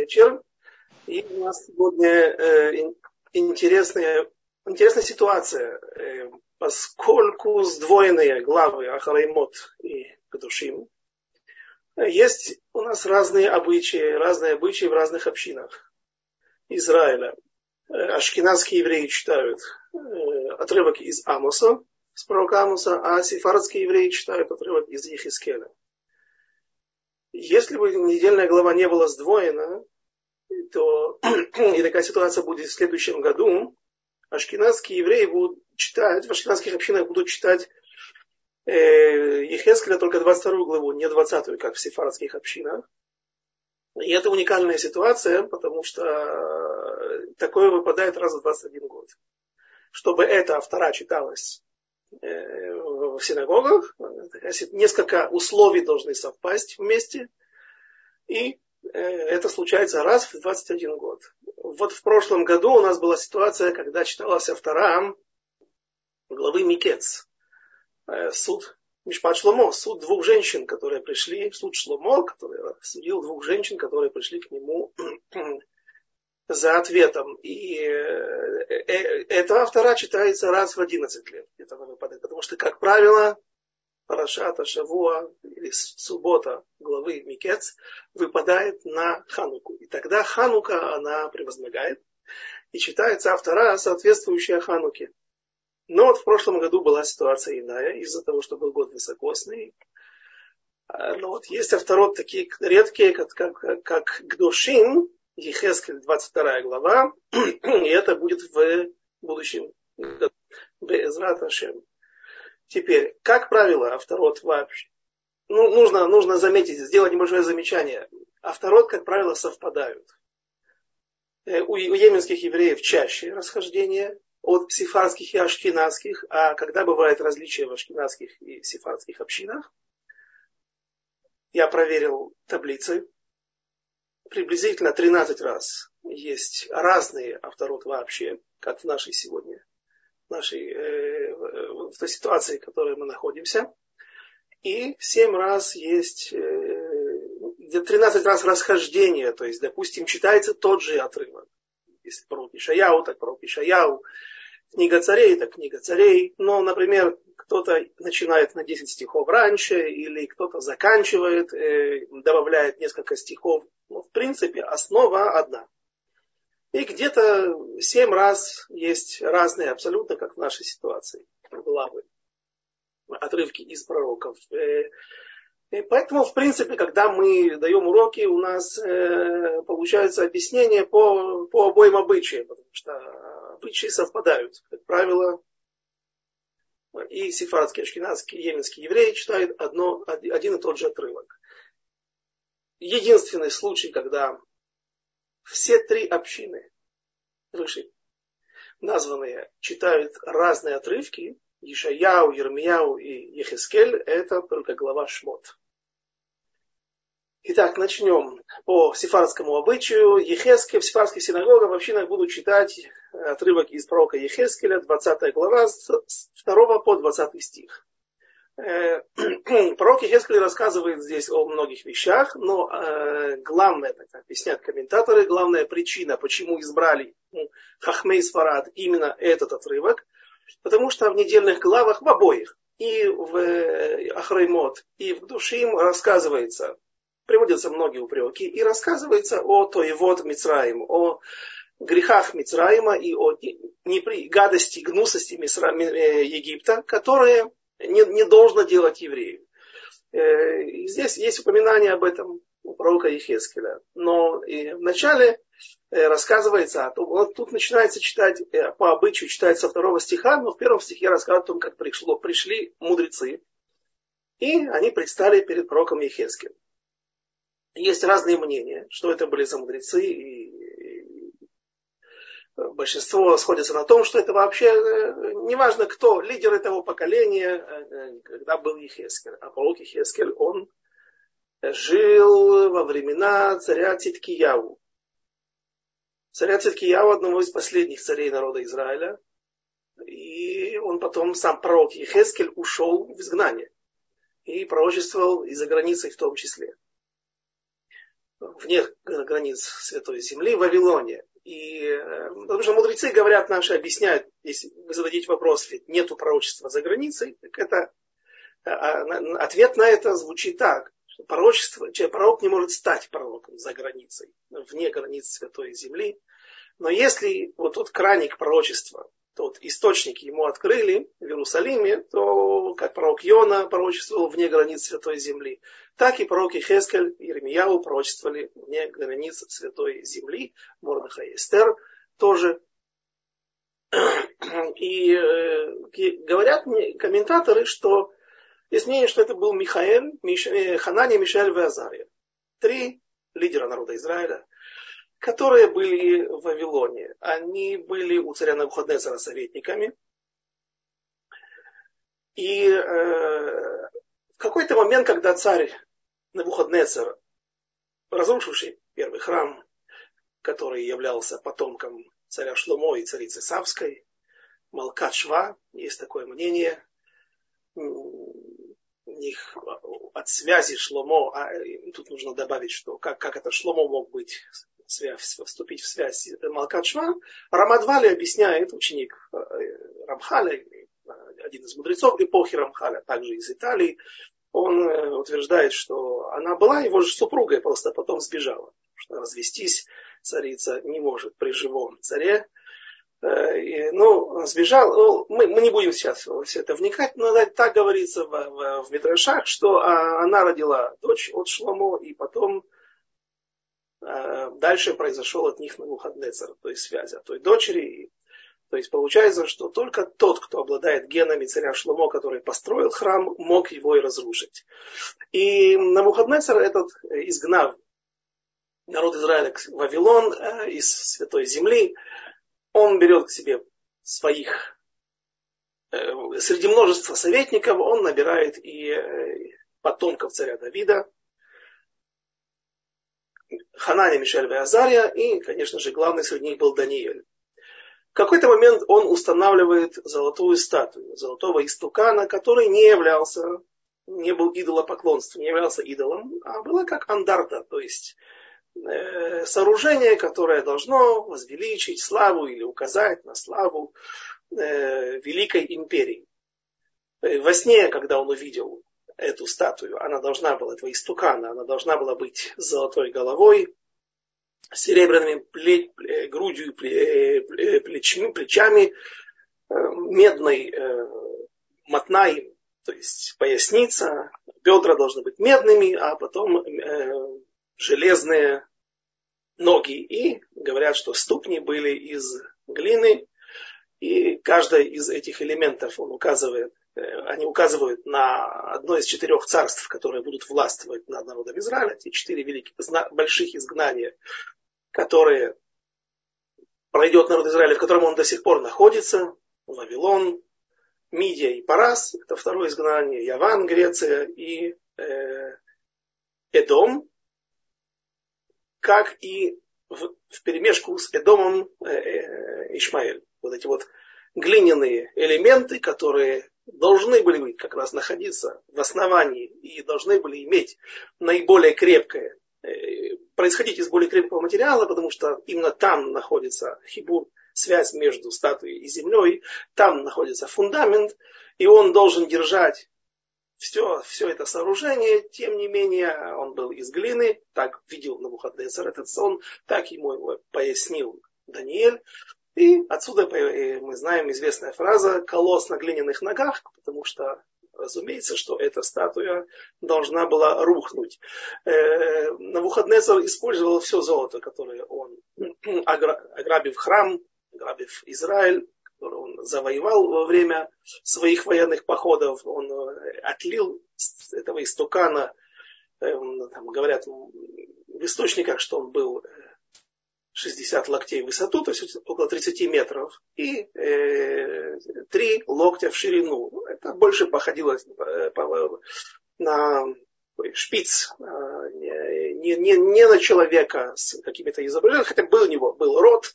вечер. И у нас сегодня э, интересная, интересная ситуация, э, поскольку сдвоенные главы Ахараймот и Кадушим, есть у нас разные обычаи, разные обычаи в разных общинах Израиля. Э, ашкенадские евреи читают э, отрывок из Амоса, с пророка Амоса, а сефардские евреи читают отрывок из Ехискеля. Если бы недельная глава не была сдвоена, то и такая ситуация будет в следующем году, ашкенадские евреи будут читать, в ашкенадских общинах будут читать э, Ехескеля только 22 главу, не 20, как в сефардских общинах. И это уникальная ситуация, потому что такое выпадает раз в 21 год. Чтобы эта автора читалась э, в синагогах, несколько условий должны совпасть вместе, и э, это случается раз в 21 год. Вот в прошлом году у нас была ситуация, когда читалась автора главы Микец, э, суд Мишпат Шломо, суд двух женщин, которые пришли, суд Шломо, который судил двух женщин, которые пришли к нему за ответом. И э, э, эта автора читается раз в 11 лет, где-то выпадает. Потому что, как правило, Парашата, Шавуа или суббота главы Микец выпадает на Хануку. И тогда Ханука, она превозмогает. И читается автора, соответствующая Хануке. Но вот в прошлом году была ситуация иная, из-за того, что был год высокосный. А, но вот есть авторот такие редкие, как, как, как Гдошин, Ехескель, 22 глава, и это будет в будущем году. Теперь, как правило, авторот вообще, ну, нужно, нужно заметить, сделать небольшое замечание. Авторот, как правило, совпадают. Э, у, у еменских евреев чаще расхождения от сифарских и ашкенадских, а когда бывает различия в ашкенадских и сифарских общинах, я проверил таблицы, приблизительно 13 раз есть разные авторот вообще, как в нашей сегодня, в, нашей, э, в той ситуации, в которой мы находимся. И 7 раз есть, э, 13 раз расхождение, то есть, допустим, читается тот же отрывок. Если пророк Ишаяу, так пророк Ишаяу. Книга царей, так книга царей. Но, например, кто-то начинает на 10 стихов раньше, или кто-то заканчивает, э, добавляет несколько стихов. Но, в принципе, основа одна. И где-то семь раз есть разные, абсолютно как в нашей ситуации, главы, отрывки из пророков. Э, и поэтому, в принципе, когда мы даем уроки, у нас э, получается объяснение по, по обоим обычаям, потому что обычаи совпадают. Как правило, и сефардский, ашкенадский, еменский евреи читают одно, один и тот же отрывок. Единственный случай, когда все три общины выше названные читают разные отрывки, Ишаяу, Ермияу и Ехескель, это только глава Шмот. Итак, начнем по сефардскому обычаю. Ехескель в сефардских синагогах в общинах будут читать отрывок из пророка Ехескеля, 20 глава, с 2 по 20 стих. Э, пророк Ехескель рассказывает здесь о многих вещах, но э, главное, так объясняют комментаторы, главная причина, почему избрали Хахмей Сфарад именно этот отрывок, потому что в недельных главах, в обоих, и в э, Ахраймот, и в Душим рассказывается приводятся многие упреки, и рассказывается о Тоевод Мицраим, о грехах Мицраима и о непри... гадости, гнусости Мисра... Э, Египта, которые не, не должно делать евреев. Э, и здесь есть упоминание об этом у пророка Ехескеля. Но и вначале э, рассказывается о том, вот тут начинается читать, по обычаю читать со второго стиха, но в первом стихе рассказывает о том, как пришло, пришли мудрецы, и они предстали перед пророком Ехескелем. Есть разные мнения, что это были за мудрецы, и большинство сходится на том, что это вообще, э, неважно кто, лидер этого поколения, э, когда был Ехескель. А пророк Ехескель, он жил во времена царя Циткияву. Царя Циткияву, одного из последних царей народа Израиля. И он потом, сам пророк Ехескель, ушел в изгнание. И пророчествовал и за границей в том числе. Вне границ Святой Земли, в Вавилоне. И, э, потому что мудрецы говорят наши, объясняют, если вы зададите вопрос, ведь нету пророчества за границей, так это а, а, ответ на это звучит так, что пророчество, пророк не может стать пророком за границей, вне границ Святой Земли. Но если вот тот краник пророчества, тот источник ему открыли в Иерусалиме, то как пророк Йона пророчествовал вне границ Святой Земли, так и пророки Хескель и Ирмияу пророчествовали вне границ Святой Земли, Мордыха и Эстер тоже. И э, говорят мне комментаторы, что есть мнение, что это был Михаэль, Миш, э, Ханани, Мишель и Азария. Три лидера народа Израиля, которые были в Вавилоне. Они были у царя Навуходнецера советниками. И э, в какой-то момент, когда царь Навуходнецер, разрушивший первый храм, который являлся потомком царя Шломо и царицы Савской, Малкат Шва, есть такое мнение, них от связи Шломо, а тут нужно добавить, что как, как это Шломо мог быть связь, вступить в связь Малкат Шва, Рамадвали объясняет, ученик э, Рамхаля, один из мудрецов эпохи Рамхаля, также из Италии, он э, утверждает, что она была его же супругой, просто потом сбежала. Что развестись царица не может при живом царе. Э, ну, сбежал, мы, мы не будем сейчас во все это вникать, но так говорится в, в, в Митрашах, что а, она родила дочь от Шломо, и потом дальше произошел от них на Навуходнецер, то есть связь от той дочери. То есть получается, что только тот, кто обладает генами царя Шломо, который построил храм, мог его и разрушить. И на Навуходнецер этот, изгнав народ Израиля в Вавилон э, из Святой Земли, он берет к себе своих, э, среди множества советников, он набирает и э, потомков царя Давида, Ханани, Мишель и Азария, и, конечно же, главный среди них был Даниэль. В какой-то момент он устанавливает золотую статую, золотого истукана, который не являлся, не был идолопоклонством, не являлся идолом, а было как андарта, то есть Э, сооружение, которое должно возвеличить славу или указать на славу э, Великой империи. Э, во сне, когда он увидел эту статую, она должна была, этого истукана, она должна была быть с золотой головой, серебряными плеч, грудью, плечами, плечами медной мотной, то есть поясница, бедра должны быть медными, а потом железные ноги. И говорят, что ступни были из глины. И каждый из этих элементов он указывает, э, они указывают на одно из четырех царств, которые будут властвовать над народом Израиля. Эти четыре великих, больших изгнания, которые пройдет народ Израиля, в котором он до сих пор находится. Вавилон, Мидия и Парас, это второе изгнание, Яван, Греция и э, Эдом, как и в, в перемешку с Эдомом э, э, Ишмаэль. Вот эти вот глиняные элементы, которые должны были как раз находиться в основании и должны были иметь наиболее крепкое, э, происходить из более крепкого материала, потому что именно там находится хибур, связь между статуей и землей, там находится фундамент, и он должен держать все, все это сооружение, тем не менее, он был из глины, так видел на Навуходнецер этот сон, так ему его пояснил Даниэль. И отсюда э, мы знаем известная фраза «колос на глиняных ногах», потому что разумеется, что эта статуя должна была рухнуть. Э, Навуходнецер использовал все золото, которое он, ограбив храм, ограбив Израиль, который он завоевал во время своих военных походов. Он э, отлил этого истукана, там говорят в источниках, что он был 60 э, локтей в высоту, то есть около 30 метров, и э, 3 локтя в ширину. Это больше походило на шпиц, не, не, не на человека с какими-то изображениями, хотя был у него был рот,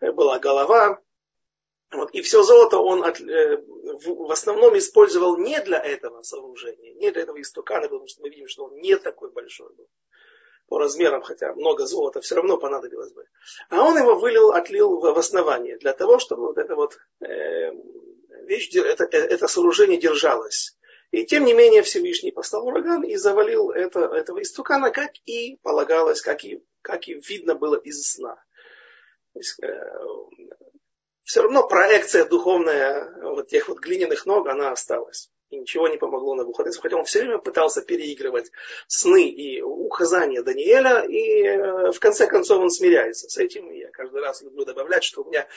была голова, вот, и все золото он от, э, в, в основном использовал не для этого сооружения, не для этого истукана, потому что мы видим, что он не такой большой был. По размерам, хотя много золота все равно понадобилось бы. А он его вылил, отлил в, основание, для того, чтобы вот эта вот э, вещь, это, это сооружение держалось. И тем не менее Всевышний послал ураган и завалил это, этого истукана, как и полагалось, как и, как и видно было из сна. То есть, э, все равно проекция духовная вот тех вот глиняных ног, она осталась. И ничего не помогло на Навуходоносору, хотя он все время пытался переигрывать сны и указания Даниэля, и э, в конце концов он смиряется с этим. И я каждый раз люблю добавлять, что у меня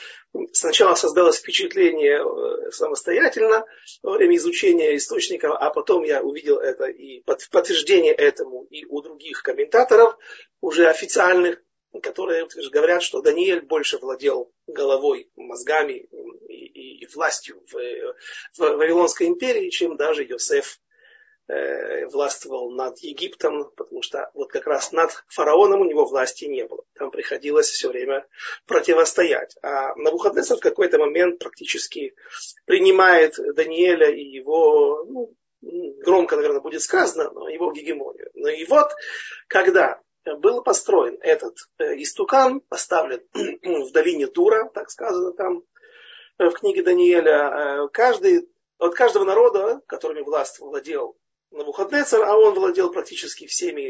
сначала создалось впечатление э, самостоятельно во время изучения источников, а потом я увидел это и подтверждение этому и у других комментаторов, уже официальных, которые говорят, что Даниэль больше владел головой, мозгами и, и, и властью в, в Вавилонской империи, чем даже Йосеф э, властвовал над Египтом, потому что вот как раз над фараоном у него власти не было. Там приходилось все время противостоять. А Навуходнецер в какой-то момент практически принимает Даниэля и его, ну, громко, наверное, будет сказано, но его гегемонию. Но и вот, когда был построен этот э, истукан, поставлен в долине Тура, так сказано там э, в книге Даниэля. Э, каждый, от каждого народа, которыми власть владел Навуходнецер, а он владел практически всеми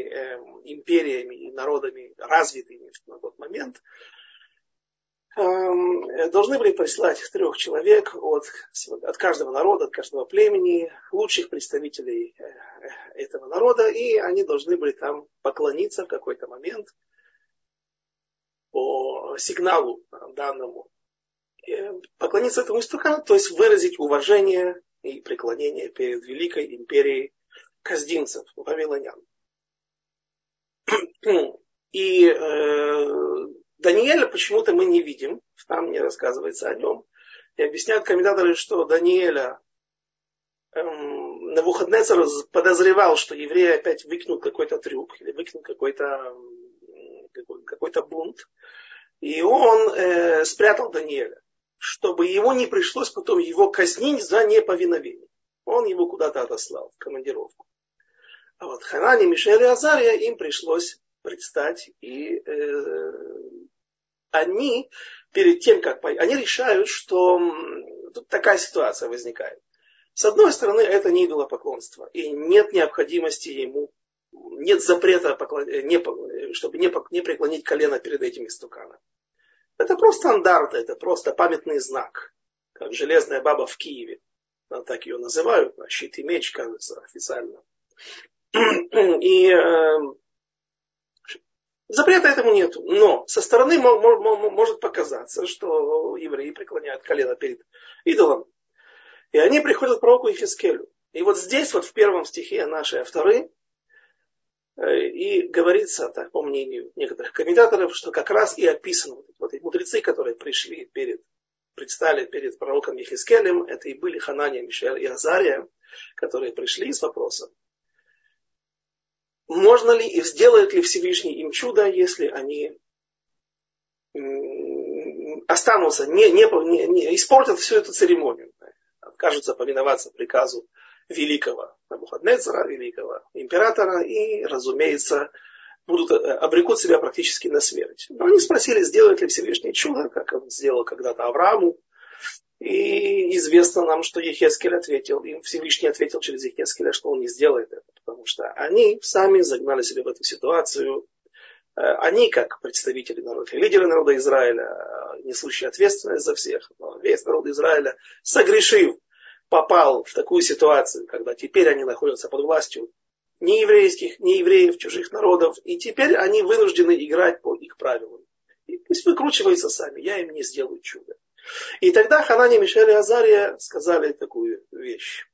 империями и народами развитыми на тот момент, Эм, должны были прислать трех человек от, от каждого народа, от каждого племени, лучших представителей э, этого народа, и они должны были там поклониться в какой-то момент по сигналу данному, поклониться этому истукану, то есть выразить уважение и преклонение перед великой империей каздинцев, вавилонян. И э, Даниэля почему-то мы не видим, там не рассказывается о нем. И объясняют комментаторы, что Даниэля эм, Навуходнецер подозревал, что евреи опять выкинут какой-то трюк или выкинут какой-то какой то бунт. И он э, спрятал Даниэля, чтобы ему не пришлось потом его казнить за неповиновение. Он его куда-то отослал в командировку. А вот Ханане, Мишель и Азария им пришлось предстать и э, они перед тем, как они решают, что тут такая ситуация возникает. С одной стороны, это не идолопоклонство, и нет необходимости ему, нет запрета, не, чтобы не, преклонить колено перед этим истуканом. Это просто стандарт, это просто памятный знак, как железная баба в Киеве. Так ее называют, щит и меч, кажется, официально. И э, Запрета этому нет. Но со стороны может показаться, что евреи преклоняют колено перед идолом. И они приходят к пророку Ефискелю. И вот здесь, вот в первом стихе нашей авторы, э, и говорится, так, по мнению некоторых комментаторов, что как раз и описаны вот эти мудрецы, которые пришли перед, предстали перед пророком Ехискелем, это и были Ханания, Мишель и Азария, которые пришли с вопросом, можно ли и сделает ли Всевышний им чудо, если они останутся, не, не, не, испортят всю эту церемонию, откажутся повиноваться приказу великого Набухаднецера, великого императора, и, разумеется, будут, э, обрекут себя практически на смерть. Но они спросили, сделает ли Всевышний чудо, как он сделал когда-то Аврааму, и известно нам, что Ехескель ответил, им Всевышний ответил через Ехескеля, что он не сделает это, потому что они сами загнали себя в эту ситуацию. Э, они, как представители народа, лидеры народа Израиля, несущие ответственность за всех, но весь народ Израиля, согрешив, попал в такую ситуацию, когда теперь они находятся под властью не еврейских, не евреев, чужих народов, и теперь они вынуждены играть по их правилам. И пусть выкручиваются сами, я им не сделаю чудо. И тогда Ханани, Мишель и Азария сказали такую вещь.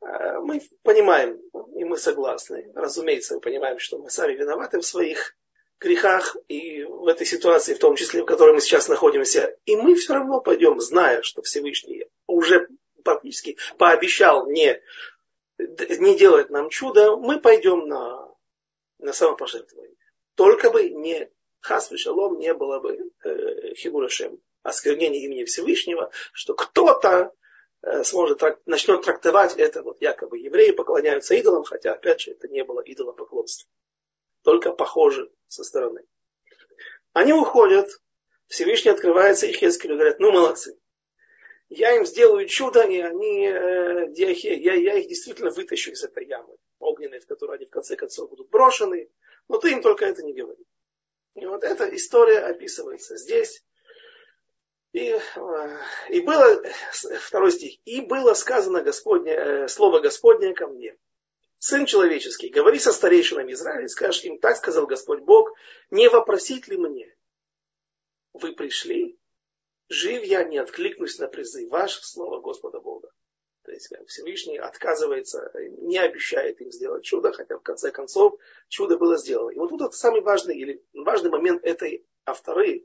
Э, мы понимаем, и мы согласны. Разумеется, мы понимаем, что мы сами виноваты в своих грехах и в этой ситуации, в том числе, в которой мы сейчас находимся. И мы все равно пойдем, зная, что Всевышний уже практически пообещал не, не делать нам чудо, мы пойдем на, на самопожертвование. Только бы не хас шалом не было бы э, хибурашем осквернение имени Всевышнего, что кто-то э, сможет, начнет трактовать это, вот якобы евреи поклоняются идолам, хотя, опять же, это не было идолопоклонство. только похожи со стороны. Они уходят, Всевышний открывается их и говорят, ну молодцы. Я им сделаю чудо, и они, э, я, я их действительно вытащу из этой ямы огненной, в которую они в конце концов будут брошены. Но ты им только это не говори. И вот эта история описывается здесь. И, э, и было, второй стих, и было сказано Господне, э, слово Господне ко мне. Сын человеческий, говори со старейшинами Израиля и скажешь им, так сказал Господь Бог, не вопросить ли мне? Вы пришли, жив я, не откликнусь на призыв ваш, слово Господа Бога. То есть Всевышний отказывается, не обещает им сделать чудо, хотя в конце концов чудо было сделано. И вот тут это самый важный, или важный момент этой авторы, э,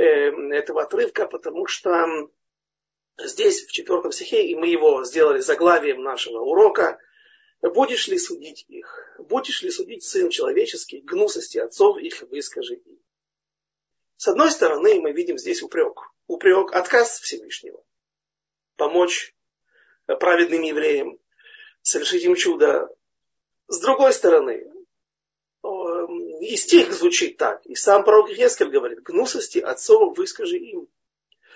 этого отрывка, потому что здесь, в четвертом стихе, и мы его сделали заглавием нашего урока, будешь ли судить их, будешь ли судить сын человеческий, гнусости отцов их выскажи им. С одной стороны, мы видим здесь упрек. Упрек, отказ Всевышнего. Помочь праведным евреям, совершить им чудо. С другой стороны, и стих звучит так, и сам пророк Хескель говорит, гнусости отцов выскажи им.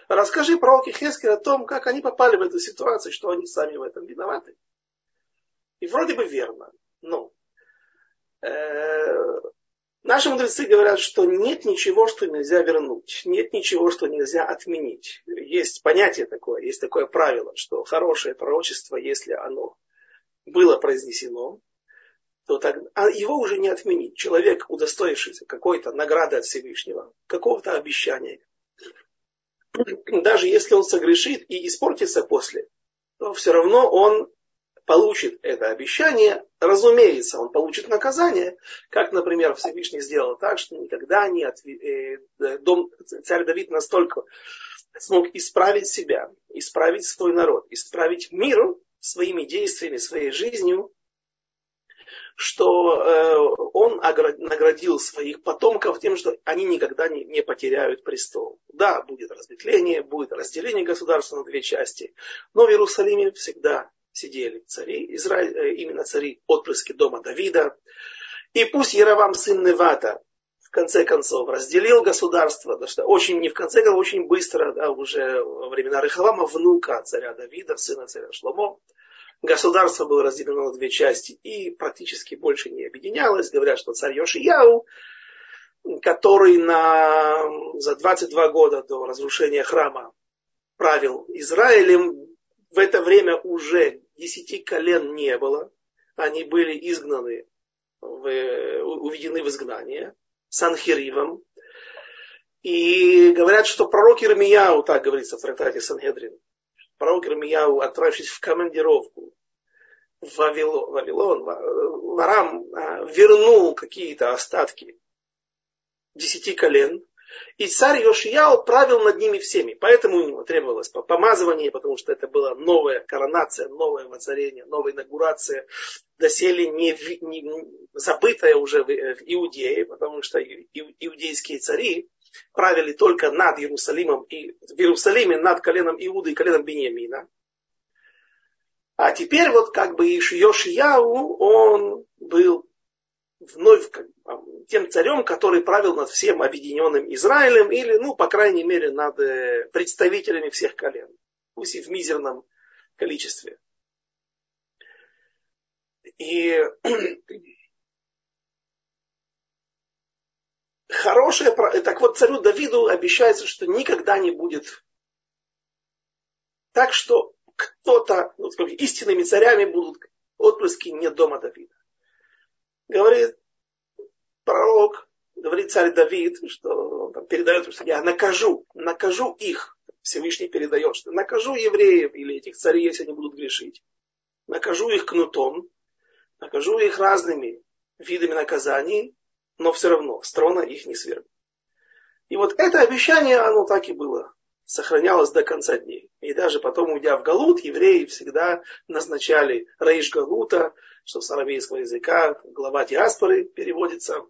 Расскажи пророке Хескель о том, как они попали в эту ситуацию, что они сами в этом виноваты. И вроде бы верно, но э, Наши мудрецы говорят, что нет ничего, что нельзя вернуть, нет ничего, что нельзя отменить. Есть понятие такое, есть такое правило, что хорошее пророчество, если оно было произнесено, то так, а его уже не отменить. Человек, удостоившийся какой-то награды от Всевышнего, какого-то обещания, даже если он согрешит и испортится после, то все равно он получит это обещание, разумеется, он получит наказание, как, например, Всевышний сделал так, что никогда не отве... э, дом, царь Давид настолько смог исправить себя, исправить свой народ, исправить мир своими действиями, своей жизнью, что э, он наградил своих потомков тем, что они никогда не, не потеряют престол. Да, будет разветвление, будет разделение государства на две части, но в Иерусалиме всегда сидели цари, Израиль, э, именно цари, отпрыски дома Давида. И пусть Яровам сын Невата в конце концов разделил государство, потому что очень, не в конце концов, очень быстро, да, уже во времена Рехавама, внука царя Давида, сына царя Шломо, государство было разделено на две части и практически больше не объединялось. Говорят, что царь Йошияу, который на, за 22 года до разрушения храма правил Израилем, в это время уже десяти колен не было. Они были изгнаны, в, уведены в изгнание Санхиривом. И говорят, что пророк Ирмияу, так говорится в трактате Санхедрин, пророк Ирмияу, отправившись в командировку Вавилон, Вавилон в Арам, а, вернул какие-то остатки десяти колен, и царь Йошияу правил над ними всеми. Поэтому ему требовалось помазывание, потому что это была новая коронация, новое воцарение, новая инаугурация. Доселе не, не забытая уже в, в Иудее, потому что иудейские цари правили только над Иерусалимом и в Иерусалиме над коленом Иуды и коленом Бениамина. А теперь вот как бы Йошияу, он был вновь тем царем, который правил над всем объединенным Израилем, или, ну, по крайней мере, над э, представителями всех колен, пусть и в мизерном количестве. И хорошее, так вот царю Давиду обещается, что никогда не будет так, что кто-то, ну, истинными царями будут отпрыски не дома Давида говорит пророк, говорит царь Давид, что он там передает, что я накажу, накажу их. Всевышний передает, что накажу евреев или этих царей, если они будут грешить. Накажу их кнутом, накажу их разными видами наказаний, но все равно строна их не свергну. И вот это обещание, оно так и было сохранялось до конца дней. И даже потом, уйдя в Галут, евреи всегда назначали Рейш Галута, что с арамейского языка глава диаспоры переводится,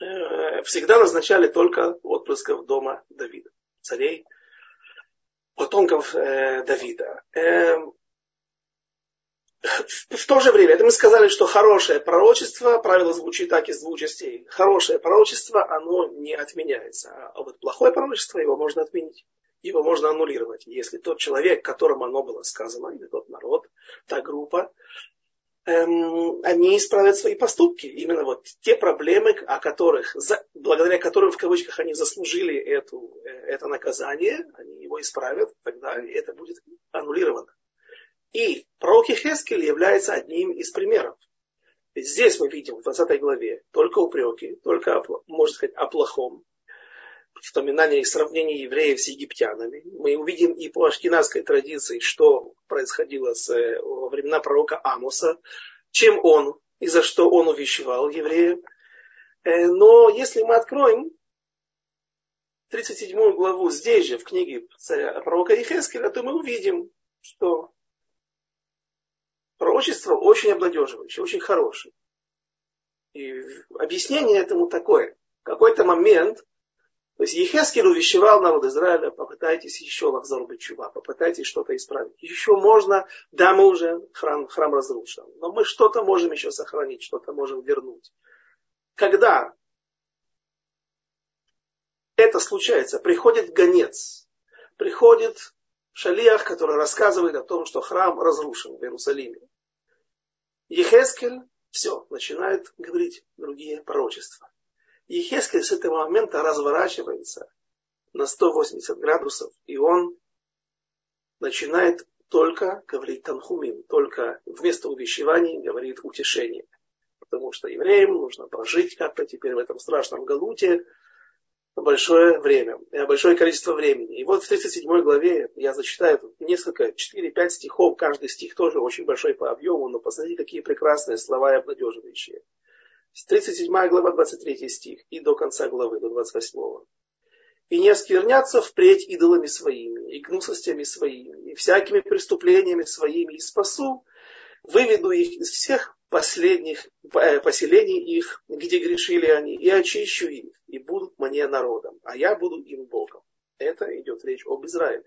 э, всегда назначали только отпрысков дома Давида, царей, потомков э, Давида. В то же время, это мы сказали, что хорошее пророчество, правило звучит так из двух частей. Хорошее пророчество, оно не отменяется. А вот плохое пророчество, его можно отменить. Его можно аннулировать. Если тот человек, которому оно было сказано, или тот народ, та группа, эм, они исправят свои поступки. Именно вот те проблемы, о которых, за, благодаря которым в кавычках они заслужили эту, э, это наказание, они его исправят, тогда это будет аннулировано. И пророк Хескель является одним из примеров. Ведь здесь мы видим в 20 главе только упреки, только, можно сказать, о плохом. Вспоминание и сравнение евреев с египтянами. Мы увидим и по ашкенадской традиции, что происходило с, э, во времена пророка Амоса, чем он и за что он увещевал евреев. Э, но если мы откроем 37 главу здесь же, в книге пророка Ехескеля, то мы увидим, что пророчество очень обнадеживающее, очень хорошее. И объяснение этому такое. В какой-то момент, то есть Ехескель увещевал народ Израиля, попытайтесь еще лавзор чува, попытайтесь что-то исправить. Еще можно, да, мы уже храм, храм разрушен, но мы что-то можем еще сохранить, что-то можем вернуть. Когда это случается, приходит гонец, приходит шалиах, который рассказывает о том, что храм разрушен в Иерусалиме. Ехескель все, начинает говорить другие пророчества. Ехескель с этого момента разворачивается на 180 градусов, и он начинает только говорить танхумим, только вместо увещеваний говорит утешение. Потому что евреям нужно прожить как-то теперь в этом страшном галуте, большое время, э, большое количество времени. И вот в 37 главе я зачитаю несколько, 4-5 стихов, каждый стих тоже очень большой по объему, но посмотрите, какие прекрасные слова и обнадеживающие. 37 глава, 23 стих, и до конца главы, до 28. «И не осквернятся впредь идолами своими, и гнусостями своими, и всякими преступлениями своими, и спасу, выведу их из всех последних э, поселений их, где грешили они, и очищу их, и будут мне народом, а я буду им Богом. Это идет речь об Израиле.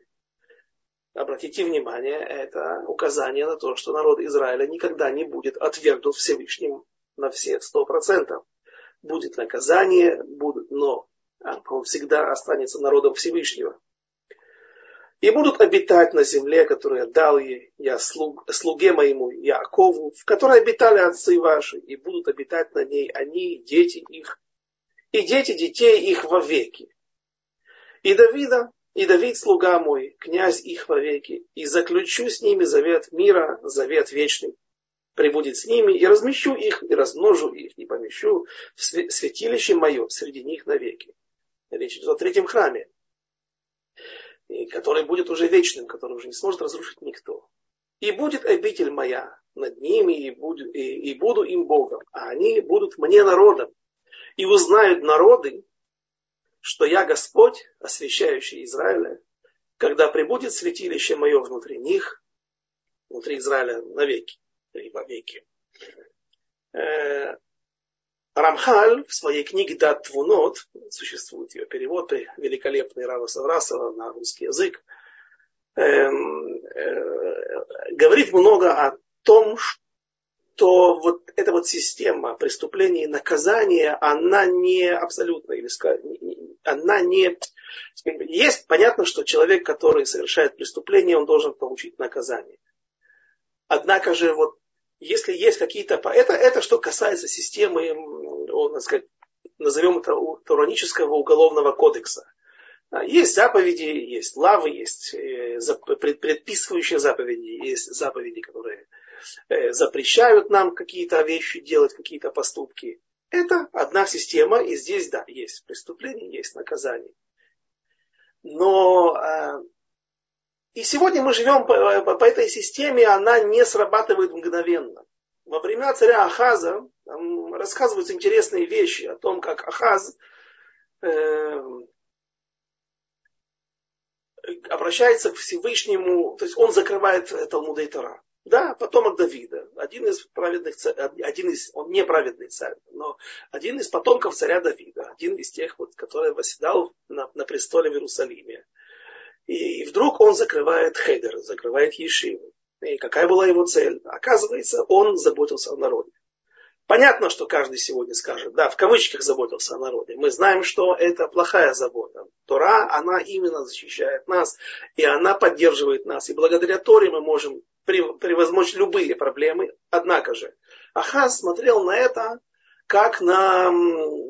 Обратите внимание, это указание на то, что народ Израиля никогда не будет отвергнут Всевышним на все сто процентов. Будет наказание, будет, но он всегда останется народом Всевышнего и будут обитать на земле, которую я дал ей, я слуг, слуге моему Якову, в которой обитали отцы ваши, и будут обитать на ней они, дети их, и дети детей их вовеки. И Давида, и Давид, слуга мой, князь их вовеки, и заключу с ними завет мира, завет вечный, прибудет с ними, и размещу их, и размножу их, и помещу в святилище мое среди них навеки. Речь идет о третьем храме который будет уже вечным, который уже не сможет разрушить никто. И будет обитель моя над ними, и буду, и, и буду им Богом, а они будут мне народом. И узнают народы, что я Господь, освящающий Израиля, когда прибудет святилище мое внутри них, внутри Израиля навеки, или вовеки. Рамхаль в своей книге Дат Твунот, существует ее перевод, великолепный Рава Саврасова на русский язык, эм, э, говорит много о том, что вот эта вот система преступлений и наказания, она не абсолютно, или она не... Есть, понятно, что человек, который совершает преступление, он должен получить наказание. Однако же вот если есть какие-то... Это, это что касается системы, назовем это Туранического уголовного кодекса. А, есть заповеди, есть лавы, есть э, предписывающие заповеди, есть заповеди, которые э, запрещают нам какие-то вещи делать, какие-то поступки. Это одна система, и здесь, да, есть преступление, есть наказание. Но а, и сегодня мы живем по, по, этой системе, она не срабатывает мгновенно. Во времена царя Ахаза рассказываются интересные вещи о том, как Ахаз э, обращается к Всевышнему, то есть он закрывает Талмудей Тора. Да, потомок Давида, один из праведных один из, он не праведный царь, но один из потомков царя Давида, один из тех, вот, который восседал на, на престоле в Иерусалиме. И вдруг он закрывает хедер, закрывает ешиву. И какая была его цель? Оказывается, он заботился о народе. Понятно, что каждый сегодня скажет, да, в кавычках заботился о народе. Мы знаем, что это плохая забота. Тора, она именно защищает нас, и она поддерживает нас. И благодаря Торе мы можем превозмочь любые проблемы. Однако же, Ахаз смотрел на это как на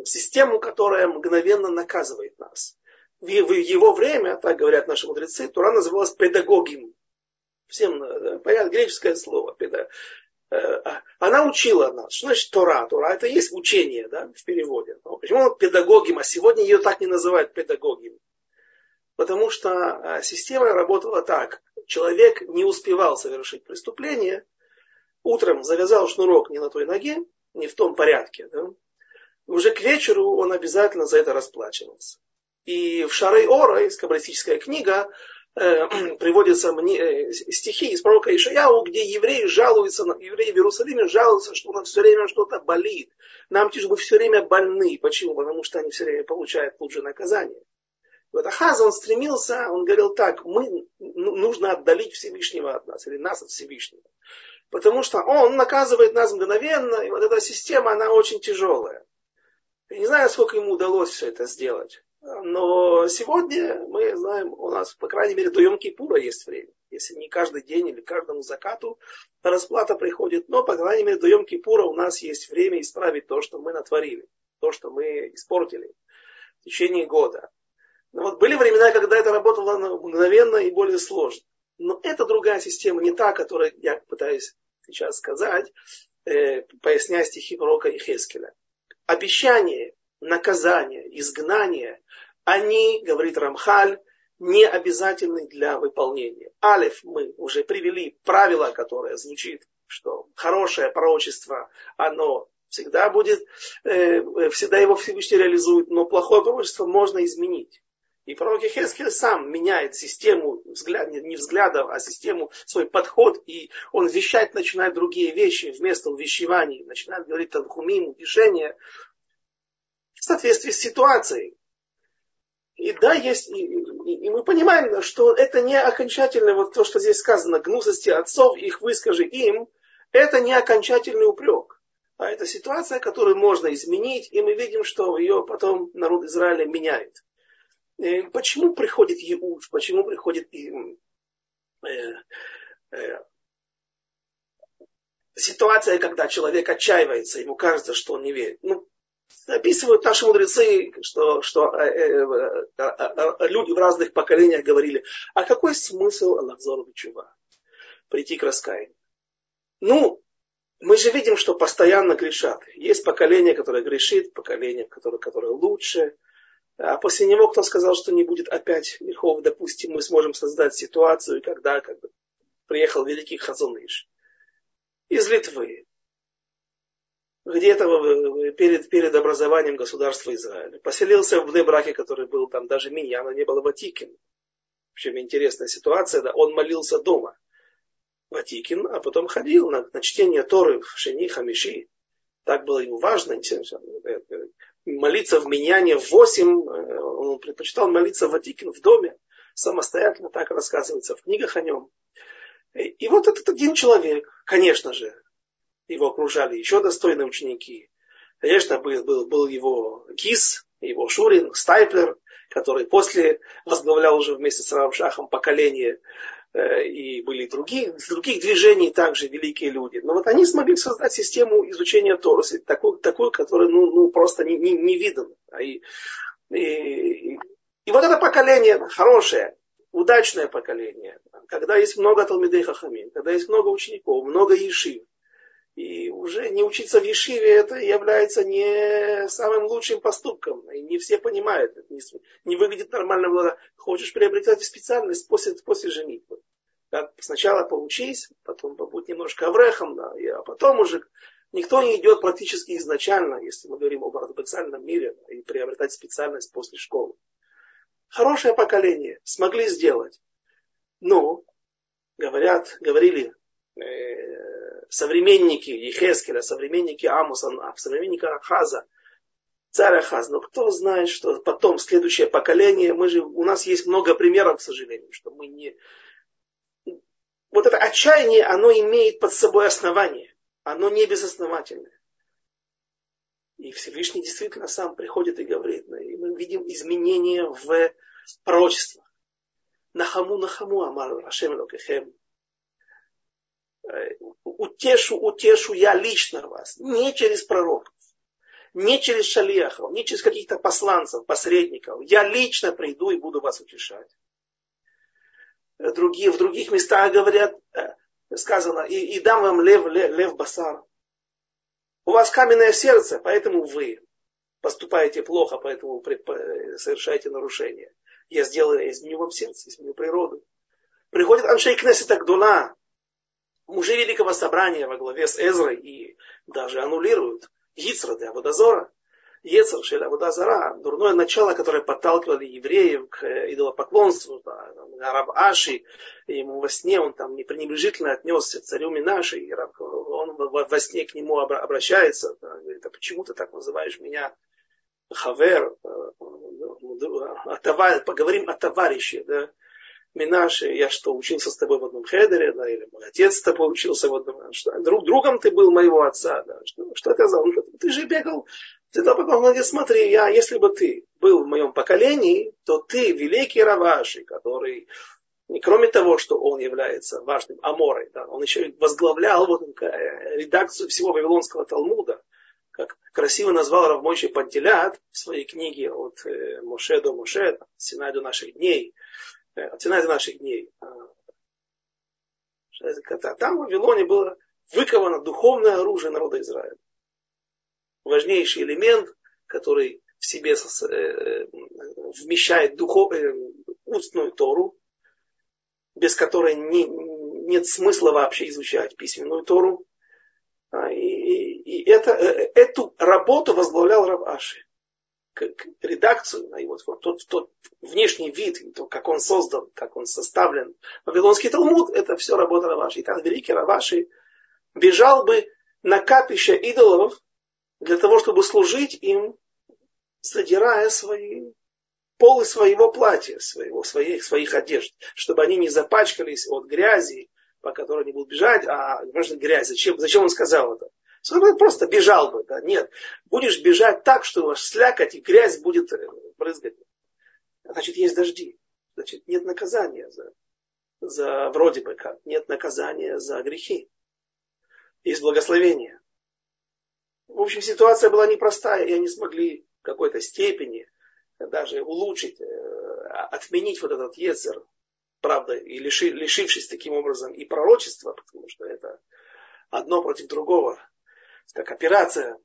систему, которая мгновенно наказывает нас. В его время, так говорят наши мудрецы, Тура называлась педагогим. Всем э, понятно, греческое слово. Э, а, она учила нас. Что значит Тора? Тора это есть учение да, в переводе. Но почему педагогим, а сегодня ее так не называют педагогим? Потому что э, система работала так. Человек не успевал совершить преступление, утром завязал шнурок не на той ноге, не в том порядке. Да? Уже к вечеру он обязательно за это расплачивался. И в Шарей Ора, есть каббалистическая книга, э, приводятся э, стихи из пророка Ишаяу, где евреи жалуются, евреи в Иерусалиме жалуются, что нам все время что-то болит. Нам тяжело, мы все время больны. Почему? Потому что они все время получают тут наказание. Вот Ахаз, он стремился, он говорил так, мы, ну, нужно отдалить Всевышнего от нас, или нас от Всевышнего. Потому что он наказывает нас мгновенно, и вот эта система, она очень тяжелая. Я не знаю, сколько ему удалось все это сделать. Но сегодня мы знаем, у нас, по крайней мере, до Йом-Кипура есть время. Если не каждый день или каждому закату расплата приходит, но, по крайней мере, до Йом-Кипура у нас есть время исправить то, что мы натворили, то, что мы испортили в течение года. Но вот были времена, когда это работало мгновенно и более сложно. Но это другая система, не та, которую я пытаюсь сейчас сказать, э, поясняя стихи и Хескеля. Обещание, наказание, изгнание, они, говорит Рамхаль, не обязательны для выполнения. Алиф мы уже привели правило, которое звучит, что хорошее пророчество, оно всегда будет, э, всегда его Всевышний реализует, но плохое пророчество можно изменить. И пророк Хескель сам меняет систему взгляд, не взглядов, а систему, свой подход, и он вещать начинает другие вещи вместо увещеваний, начинает говорить танхумим, утешение в соответствии с ситуацией. И да, есть, и, и, и мы понимаем, что это не окончательное, вот то, что здесь сказано, гнусости отцов, их выскажи им, это не окончательный упрек. А это ситуация, которую можно изменить, и мы видим, что ее потом народ Израиля меняет. Э, почему приходит Иуд, почему приходит э, э, ситуация, когда человек отчаивается, ему кажется, что он не верит. Ну, описывают наши мудрецы, что, что э, э, э, люди в разных поколениях говорили, а какой смысл Аллахзору Чува? Прийти к раскаянию. Ну, мы же видим, что постоянно грешат. Есть поколение, которое грешит, поколение, которое, которое лучше – а после него кто сказал, что не будет опять грехов, допустим, мы сможем создать ситуацию, когда как бы, приехал великий Хазуныш из Литвы, где-то перед, перед образованием государства Израиля. Поселился в Небраке, который был там даже меня, но не было Ватикин. Общем, интересная ситуация, да, он молился дома. Ватикин, а потом ходил на, на чтение Торы в Шени, Хамиши. Так было ему важно молиться в Миньяне в 8, э, он предпочитал молиться в Ватикин в доме, самостоятельно, так рассказывается в книгах о нем. И вот этот один человек, конечно же, его окружали еще достойные ученики. Конечно, был, был, его Кис, его Шурин, Стайплер, который после возглавлял уже вместе с Равшахом поколение Э, и были другие, других движений также великие люди. Но вот они смогли создать систему изучения Торы, такую, такую которая ну, ну, просто не, не, не видана. И, и, и вот это поколение хорошее, удачное поколение, когда есть много Талмидей Хахамин, когда есть много учеников, много ешив, и уже не учиться в Ешиве это является не самым лучшим поступком. И не все понимают. Это не, не выглядит нормально. Хочешь приобретать специальность после, после женитьбы. Да, сначала поучись, потом побудь немножко аврехом, да, и, а потом уже никто не идет практически изначально, если мы говорим об ортодоксальном мире, да, и приобретать специальность после школы. Хорошее поколение смогли сделать. Но, говорят, говорили э, современники Ехескеля, современники Амуса, современники Ахаза, царь Ахаз. Но кто знает, что потом, следующее поколение, мы же, у нас есть много примеров, к сожалению, что мы не, вот это отчаяние, оно имеет под собой основание. Оно не безосновательное. И Всевышний действительно сам приходит и говорит, ну, и мы видим изменения в пророчествах. Нахаму, нахаму, амар Ашем Локехем. Э, утешу, утешу я лично вас. Не через пророков, не через шалиахов, не через каких-то посланцев, посредников. Я лично приду и буду вас утешать. Другие, в других местах говорят, э, сказано, и, и дам вам лев, лев, лев басар. У вас каменное сердце, поэтому вы поступаете плохо, поэтому совершаете нарушения. Я сделаю, изменю вам сердце, изменю природу. Приходит Аншей Кнессета Гдула, мужи Великого Собрания во главе с Эзрой и даже аннулируют Гицра для Водозора. Ецер Шеля Водозора, дурное начало, которое подталкивало евреев к идолопоклонству. Да, араб Аши, ему во сне он там не пренебрежительно отнесся к царю Минаши, и он во сне к нему обращается, да, говорит, а почему ты так называешь меня Хавер, поговорим о товарище, да, Минаши, я что, учился с тобой в одном хедере, да, или мой отец с тобой учился в одном, что, друг, другом ты был моего отца, да, что, что за, ну, ты же бегал, ты только говорит, смотри, я, если бы ты был в моем поколении, то ты великий Раваши, который, кроме того, что он является важным Аморой, да, он еще возглавлял вот, э, редакцию всего Вавилонского Талмуда, как красиво назвал Равмойший Пантелят в своей книге от э, Моше до Моше, Синай до наших дней, э, Синай до наших дней. А, там в Вавилоне было выковано духовное оружие народа Израиля. Важнейший элемент, который в себе э, вмещает духов, устную Тору, без которой не, нет смысла вообще изучать письменную Тору. А, и, и это, э, эту работу возглавлял Раваши. Редакцию, и вот, вот тот, тот внешний вид, то, как он создан, как он составлен. Вавилонский Талмуд, это все работа Раваши. И так великий Раваши бежал бы на капище идолов для того, чтобы служить им, задирая свои полы своего платья, своего, своих, своих одежд, чтобы они не запачкались от грязи, по которой они будут бежать, а может грязь. Зачем, зачем он сказал это? Чтобы просто бежал бы. Да? Нет. Будешь бежать так, что ваш слякоть и грязь будет э, брызгать. Значит, есть дожди. Значит, нет наказания за, за вроде бы как. Нет наказания за грехи. Есть благословение. В общем, ситуация была непростая, и они смогли в какой-то степени даже улучшить, э, отменить вот этот Ецер, правда, и лиши, лишившись таким образом и пророчества, потому что это одно против другого как операция,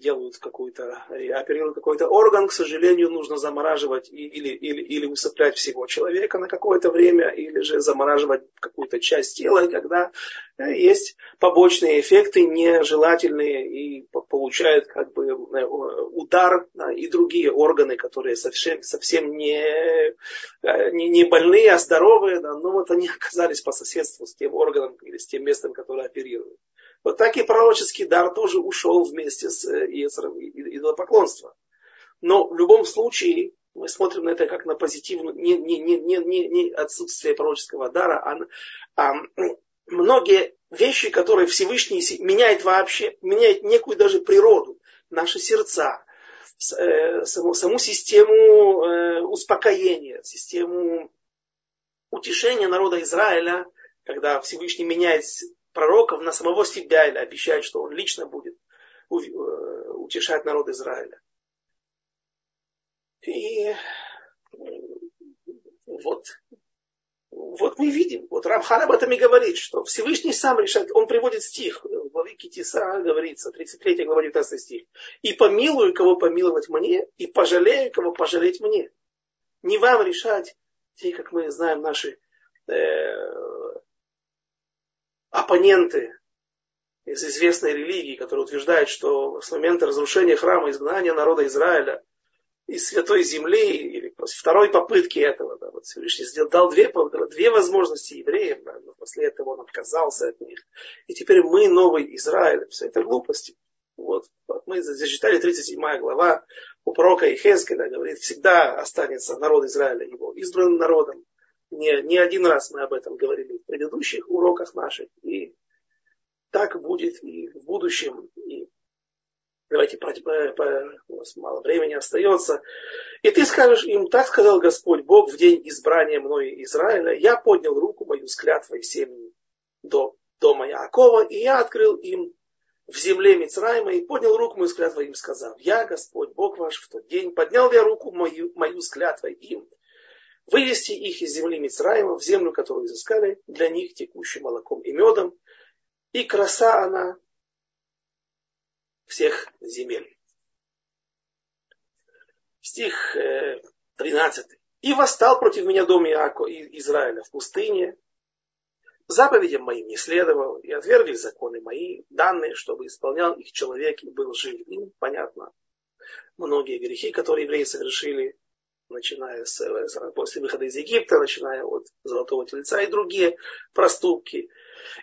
делают какую-то, оперируют какой-то орган, к сожалению, нужно замораживать или, или, или усыплять всего человека на какое-то время, или же замораживать какую-то часть тела, когда э, есть побочные эффекты нежелательные и получают как бы э, удар и другие органы, которые совсем, совсем не, э, не, не больные, а здоровые, да, но вот они оказались по соседству с тем органом или с тем местом, которое оперируют. Вот так и пророческий дар тоже ушел вместе с э, Иесером идолопоклонства. Но в любом случае мы смотрим на это как на позитивную, не, не, не, не, не, не отсутствие пророческого дара, а, а многие вещи, которые Всевышний меняет вообще, меняет некую даже природу, наши сердца, э, саму, саму систему э, успокоения, систему утешения народа Израиля, когда Всевышний меняет пророков на самого себя или обещает, что он лично будет э, утешать народ Израиля. И вот, вот мы видим, вот Рамхан об этом и говорит, что Всевышний сам решает, он приводит стих, в главе Китиса говорится, 33 глава 19 стих. «И помилую, кого помиловать мне, и пожалею, кого пожалеть мне». Не вам решать, те, как мы знаем, наши э, оппоненты из известной религии, которые утверждают, что с момента разрушения храма, изгнания народа Израиля из святой земли, или после второй попытки этого, да, вот Всевышний сделал, дал две, две возможности евреям, да, но после этого он отказался от них. И теперь мы новый Израиль. Все это глупости. Вот, вот мы зачитали 37 глава у пророка Ихескеля, говорит, всегда останется народ Израиля его избранным народом. Не, не один раз мы об этом говорили в предыдущих уроках наших. И так будет и в будущем. И давайте, у нас мало времени остается. И ты скажешь им, так сказал Господь Бог в день избрания мной Израиля, я поднял руку мою с клятвой семьи до дома Якова, и я открыл им в земле Мицраима и поднял руку мою с клятвой им, сказав, я, Господь, Бог ваш, в тот день поднял я руку мою, мою с клятвой им, вывести их из земли Мицраима в землю, которую изыскали, для них текущим молоком и медом, и краса она всех земель. Стих 13. Э, «И восстал против меня дом Иако Израиля в пустыне, заповедям моим не следовал, и отвергли законы мои, данные, чтобы исполнял их человек и был жив. Им понятно. Многие грехи, которые евреи совершили, начиная с, после выхода из Египта, начиная от Золотого Тельца и другие проступки.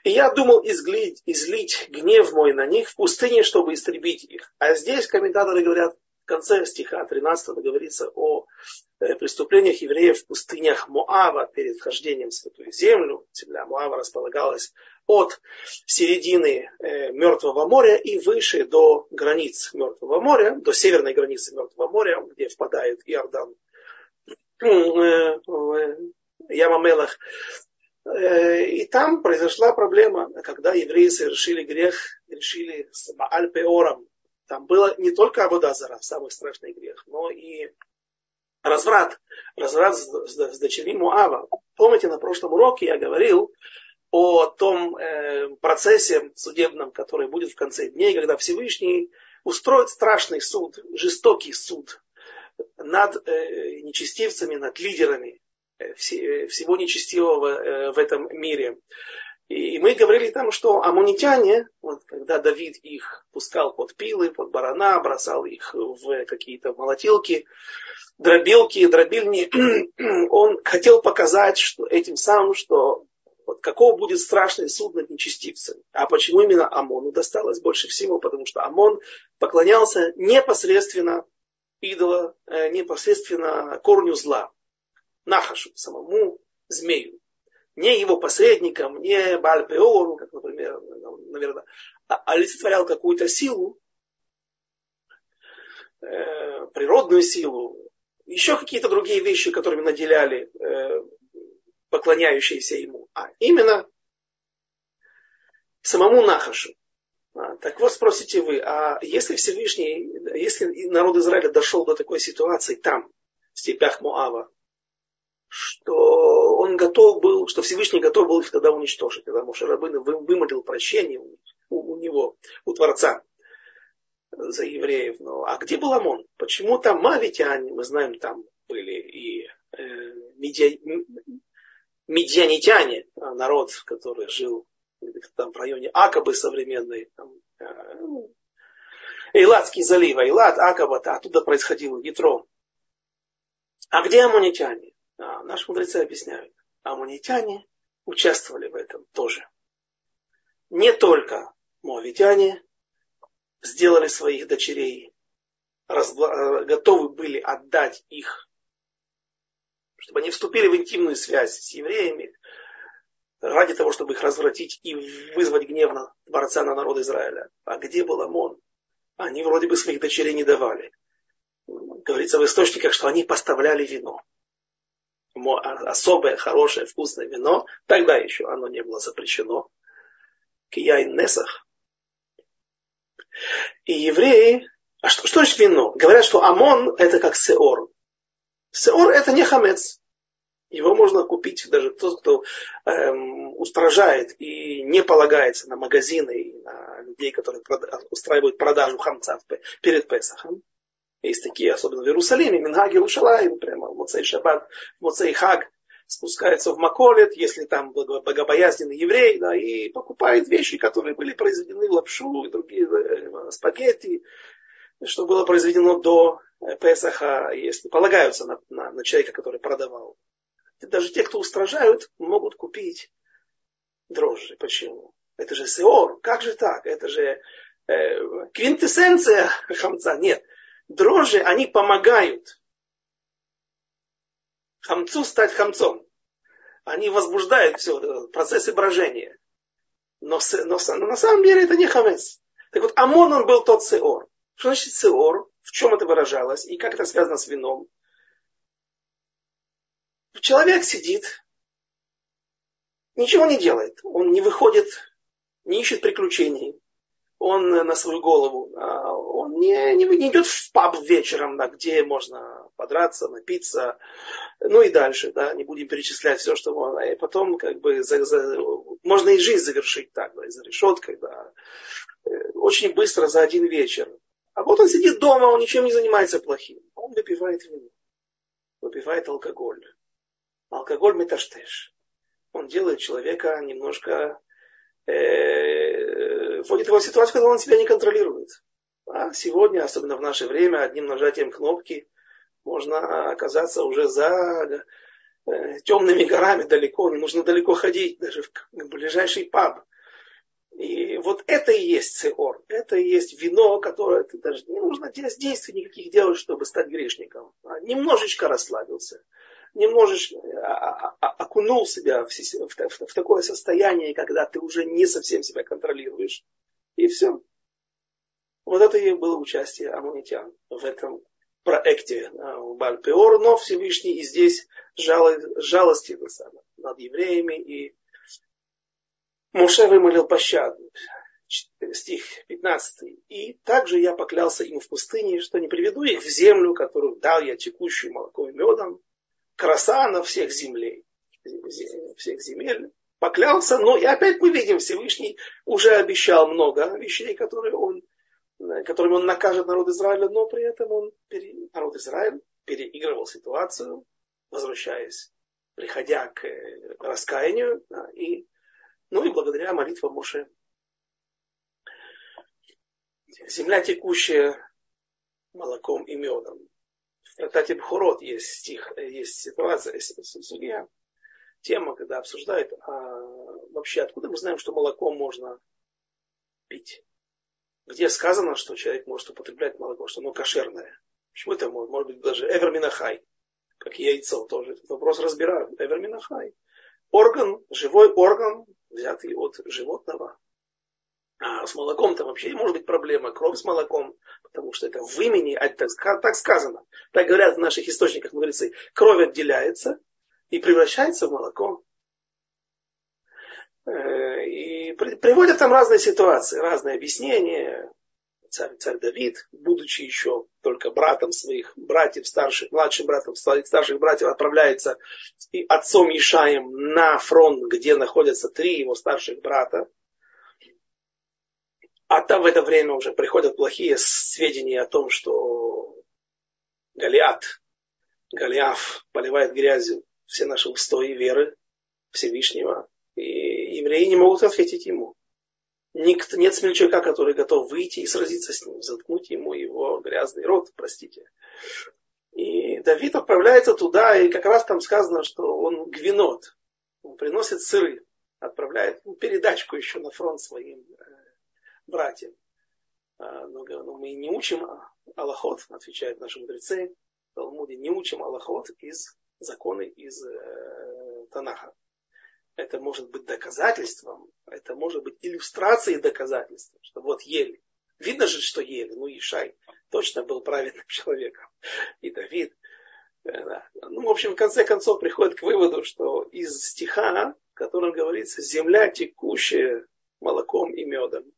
И я думал излить, излить гнев мой на них в пустыне, чтобы истребить их. А здесь комментаторы говорят, в конце стиха 13 говорится о э, преступлениях евреев в пустынях Моава перед вхождением в Святую Землю. Земля Моава располагалась от середины э, Мертвого моря и выше до границ Мертвого моря, до северной границы Мертвого моря, где впадает Иордан Ямамелах. И там произошла проблема, когда евреи совершили грех, решили с Мааль-Пеором, там было не только Абудазара, самый страшный грех, но и разврат. Разврат с, с, с дочерьми Муава. Помните, на прошлом уроке я говорил о том э, процессе судебном, который будет в конце дней, когда Всевышний устроит страшный суд, жестокий суд над э, нечестивцами, над лидерами э, все, всего нечестивого э, в этом мире. И мы говорили там, что амунитяне, вот, когда Давид их пускал под пилы, под барана, бросал их в какие-то молотилки, дробилки, дробильни, он хотел показать что, этим самым, что вот каков будет страшный суд над нечестивцами. А почему именно Амону досталось больше всего? Потому что Амон поклонялся непосредственно идола, э, непосредственно корню зла, Нахашу, самому змею не его посредником, не Бальпеору, как, например, наверное, а олицетворял какую-то силу, э, природную силу, еще какие-то другие вещи, которыми наделяли э, поклоняющиеся ему, а именно самому Нахашу. А, так вот спросите вы, а если Всевышний, если народ Израиля дошел до такой ситуации там, в степях Моава, что он готов был, что Всевышний готов был их тогда уничтожить, когда Мушарабын вымолил прощение у, у, него, у Творца за евреев. Но, а где был Амон? Почему там мавитяне, мы знаем, там были и э, медиа, медианитяне, а, народ, который жил там в районе Акабы современной, там, э, ну, Эйлатский залив, Эйлат, Акаба, оттуда происходил Ятро. А где амонитяне? А, наши мудрецы объясняют, амунитяне участвовали в этом тоже. Не только моавитяне сделали своих дочерей, разгла... готовы были отдать их, чтобы они вступили в интимную связь с евреями, ради того, чтобы их развратить и вызвать гнев на Творца на народ Израиля. А где был Амон? Они вроде бы своих дочерей не давали. Говорится в источниках, что они поставляли вино особое, хорошее, вкусное вино, тогда еще оно не было запрещено. Кияйн Несах. И евреи, а что, что значит вино? Говорят, что Амон это как Сеор. Сеор это не хамец. Его можно купить даже тот, кто эм, устражает и не полагается на магазины и на людей, которые устраивают продажу хамца перед Песахом. Есть такие, особенно в Иерусалиме, Минхаг Иерушалаем, прямо в Моцей Шаббат, в Моцей Хаг, спускается в Маколет, если там богобоязненный еврей, да, и покупает вещи, которые были произведены в лапшу и другие э, спагетти, что было произведено до э, Песаха, если полагаются на, на, на человека, который продавал. Даже те, кто устражают, могут купить дрожжи. Почему? Это же сеор. Как же так? Это же э, квинтэссенция хамца. Нет дрожжи, они помогают хамцу стать хамцом. Они возбуждают все, процессы брожения. Но, но, но на самом деле это не хамец. Так вот, Амон он был тот Сеор. Что значит Сеор? В чем это выражалось? И как это связано с вином? Человек сидит, ничего не делает. Он не выходит, не ищет приключений. Он на свою голову. А он не, не, не идет в паб вечером, да, где можно подраться, напиться. Ну и дальше, да, не будем перечислять все, что можно. И потом, как бы, за, за, можно и жизнь завершить так, да, за решеткой, да. Э, очень быстро за один вечер. А вот он сидит дома, он ничем не занимается плохим. Он выпивает вино, выпивает алкоголь. Алкоголь меташтеш. Он делает человека немножко, э, вводит его в ситуацию, когда он себя не контролирует. А сегодня, особенно в наше время, одним нажатием кнопки можно оказаться уже за э, темными горами далеко. Не нужно далеко ходить, даже в ближайший паб. И вот это и есть цеор. Это и есть вино, которое ты даже не нужно действий никаких делать, чтобы стать грешником. А немножечко расслабился немножечко а, а, окунул себя в, в, в, такое состояние, когда ты уже не совсем себя контролируешь. И все. Вот это и было участие амунитян в этом проекте в Бальпеор, но Всевышний и здесь жалости над евреями и Моше вымолил пощаду. Стих 15. И также я поклялся им в пустыне, что не приведу их в землю, которую дал я текущую молоком и медом, краса на всех землей, всех земель, поклялся, но и опять мы видим, Всевышний уже обещал много вещей, которые он, которыми он накажет народ Израиля, но при этом он, народ Израиля переигрывал ситуацию, возвращаясь, приходя к раскаянию, и, ну и благодаря молитвам Моше. Земля текущая молоком и медом трактате Бхурот есть стих, есть ситуация, судья, тема, когда обсуждают, а вообще откуда мы знаем, что молоко можно пить? Где сказано, что человек может употреблять молоко, что оно кошерное? Почему это может, может быть даже эверминахай, как яйцо тоже. Этот вопрос разбирают. Эверминахай. Орган, живой орган, взятый от животного, а с молоком там вообще может быть проблема, кровь с молоком, потому что это в имени, а так, так сказано. Так говорят в наших источниках мудрецы. Кровь отделяется и превращается в молоко. Э, и приводят там разные ситуации, разные объяснения. Царь, царь Давид, будучи еще только братом своих братьев, старших, младшим братом своих старших братьев, отправляется и отцом Ишаем на фронт, где находятся три его старших брата а там в это время уже приходят плохие сведения о том, что Голиат, Голиаф поливает грязью все наши устои веры Всевышнего. И евреи не могут ответить ему. Никто, нет смельчака, который готов выйти и сразиться с ним, заткнуть ему его грязный рот, простите. И Давид отправляется туда, и как раз там сказано, что он гвинот, он приносит сыры, отправляет ну, передачку еще на фронт своим э, братьям. А, но, но мы не учим Аллахот, отвечают наши мудрецы, в Талмуде не учим Аллахот из законы из э, Танаха. Это может быть доказательством, это может быть иллюстрацией доказательства, что вот ели. Видно же, что ели. Ну, Ишай точно был праведным человеком. И Давид. Э. Ну, в общем, в конце концов приходит к выводу, что из стиха, в котором говорится, земля текущая молоком и медом,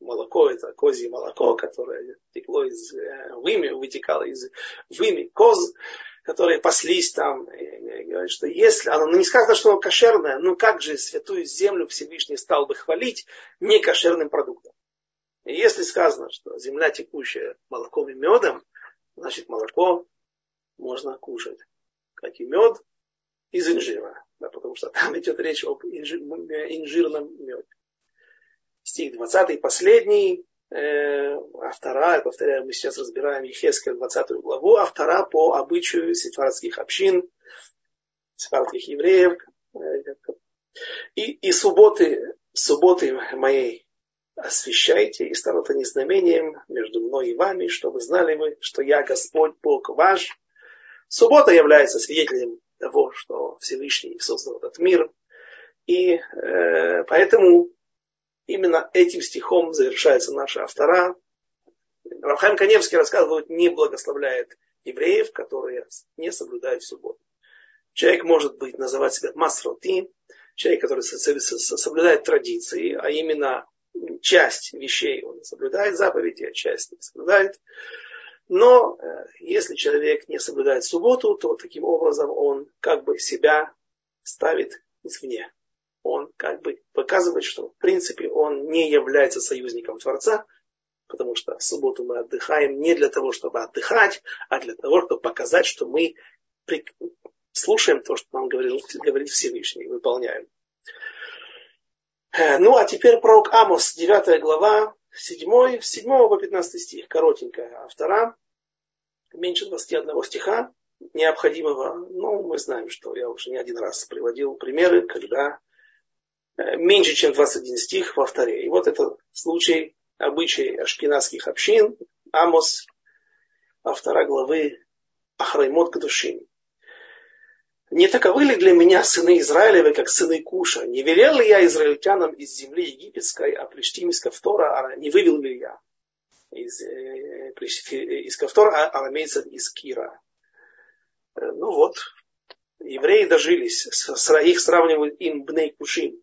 молоко, это козье молоко, которое текло из э, выми, вытекало из выми коз, которые паслись там. И говорит, что если оно, ну не сказано, что оно кошерное, ну как же святую землю Всевышний стал бы хвалить некошерным продуктом? И если сказано, что земля текущая молоком и медом, значит молоко можно кушать, как и мед из инжира. Да, потому что там идет речь об инжирном меде стих 20, последний, э, автора, повторяю, мы сейчас разбираем Ехескель 20 главу, автора по обычаю сефардских общин, сефардских евреев. И, и субботы, субботы моей освящайте, и станут они знамением между мной и вами, чтобы знали вы, что я Господь Бог ваш. Суббота является свидетелем того, что Всевышний создал этот мир. И э, поэтому именно этим стихом завершается наша автора. Рафхайм Каневский рассказывает, не благословляет евреев, которые не соблюдают субботу. Человек может быть называть себя масроти, человек, который соблюдает традиции, а именно часть вещей он соблюдает заповеди, а часть не соблюдает. Но э, если человек не соблюдает субботу, то таким образом он как бы себя ставит извне. Он как бы показывает, что в принципе он не является союзником Творца, потому что в субботу мы отдыхаем не для того, чтобы отдыхать, а для того, чтобы показать, что мы слушаем то, что нам говорил, говорит Всевышний, выполняем. Э, ну, а теперь пророк Амос, 9 глава, 7, 7 по 15 стих, коротенькая автора, меньше 21 стиха необходимого. Ну, мы знаем, что я уже не один раз приводил примеры, когда меньше, чем 21 стих во авторе. И вот это случай, обычай ашкенадских общин, Амос, автора главы Ахраймот Кадушин. Не таковы ли для меня сыны Израилевы, как сыны Куша? Не велел ли я израильтянам из земли египетской, а пришли из Кавтора, а не вывел ли я из, э, из Кавтора а арамейцев из Кира? Э, ну вот, евреи дожились, их сравнивают им бней кушим.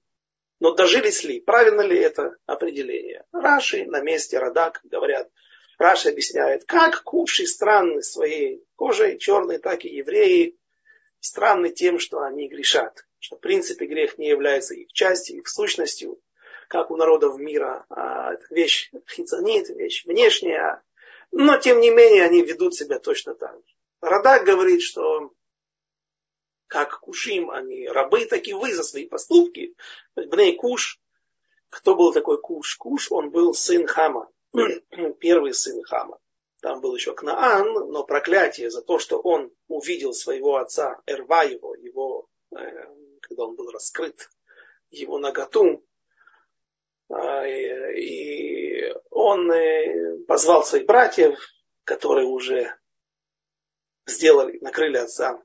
Но дожились ли? Правильно ли это определение? Раши на месте Радак говорят, Раши объясняет, как куши странны своей кожей, черные, так и евреи, странны тем, что они грешат. Что в принципе грех не является их частью, их сущностью, как у народов мира. А это вещь хицанит, вещь внешняя. Но тем не менее они ведут себя точно так же. Радак говорит, что как кушим, они рабы, так и вы за свои поступки. Бней Куш, кто был такой Куш? Куш, он был сын Хама, первый сын Хама. Там был еще Кнаан, но проклятие за то, что он увидел своего отца Эрва его, его э, когда он был раскрыт, его наготу, а, и он э, позвал своих братьев, которые уже сделали, накрыли отца,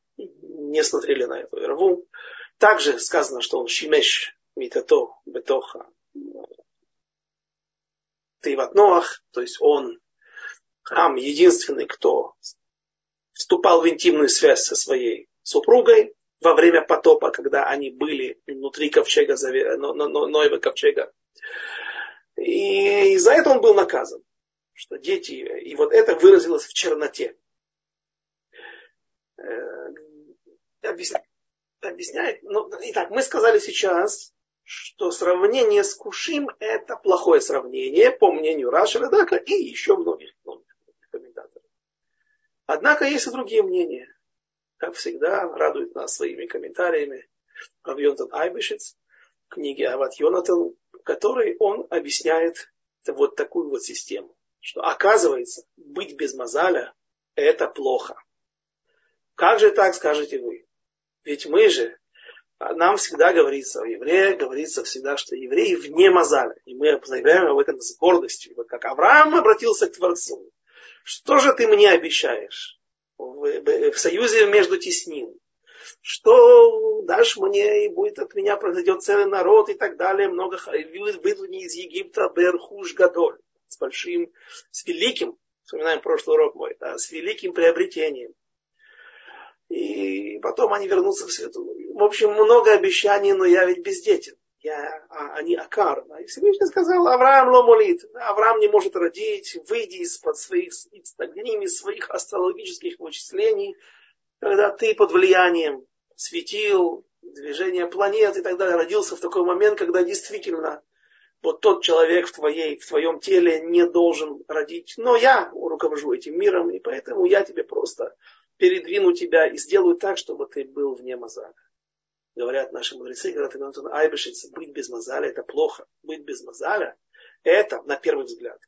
не смотрели на эту Эрву. Также сказано, что он шимеш митато бетоха Тейват Ноах, то есть он Хам единственный, кто вступал в интимную связь со своей супругой во время потопа, когда они были внутри ковчега, Ноева ковчега. И за это он был наказан, что дети, и вот это выразилось в черноте. Э, объясняет, ну, итак, мы сказали сейчас, что сравнение с Кушим это плохое сравнение, по мнению Раши Радака и еще многих, многих. Однако есть и другие мнения. Как всегда, радует нас своими комментариями Равьонтон Айбешец в книге Ават Йонатан, в которой он объясняет вот такую вот систему. Что оказывается, быть без мозаля – это плохо. Как же так, скажете вы? Ведь мы же, нам всегда говорится о евреях, говорится всегда, что евреи вне мозаля. И мы заявляем об этом с гордостью. Вот как Авраам обратился к Творцу. Что же ты мне обещаешь в, в, союзе между теснин? Что дашь мне, и будет от меня произойдет целый народ и так далее, много выдвини из Египта Берхуш Гадоль, с большим, с великим, вспоминаем прошлый урок мой, да, с великим приобретением. И потом они вернутся в свету. В общем, много обещаний, но я ведь бездетен я, а, они акар. И Всевышний сказал, Авраам ломолит. Авраам не может родить, выйди из-под своих, из своих астрологических вычислений, когда ты под влиянием светил, движения планет и так далее, родился в такой момент, когда действительно вот тот человек в, твоей, в твоем теле не должен родить. Но я руковожу этим миром, и поэтому я тебе просто передвину тебя и сделаю так, чтобы ты был вне мозака говорят наши мудрецы, говорят Антон Айбешиц, быть без мозаля это плохо. Быть без мозаля это, на первый взгляд,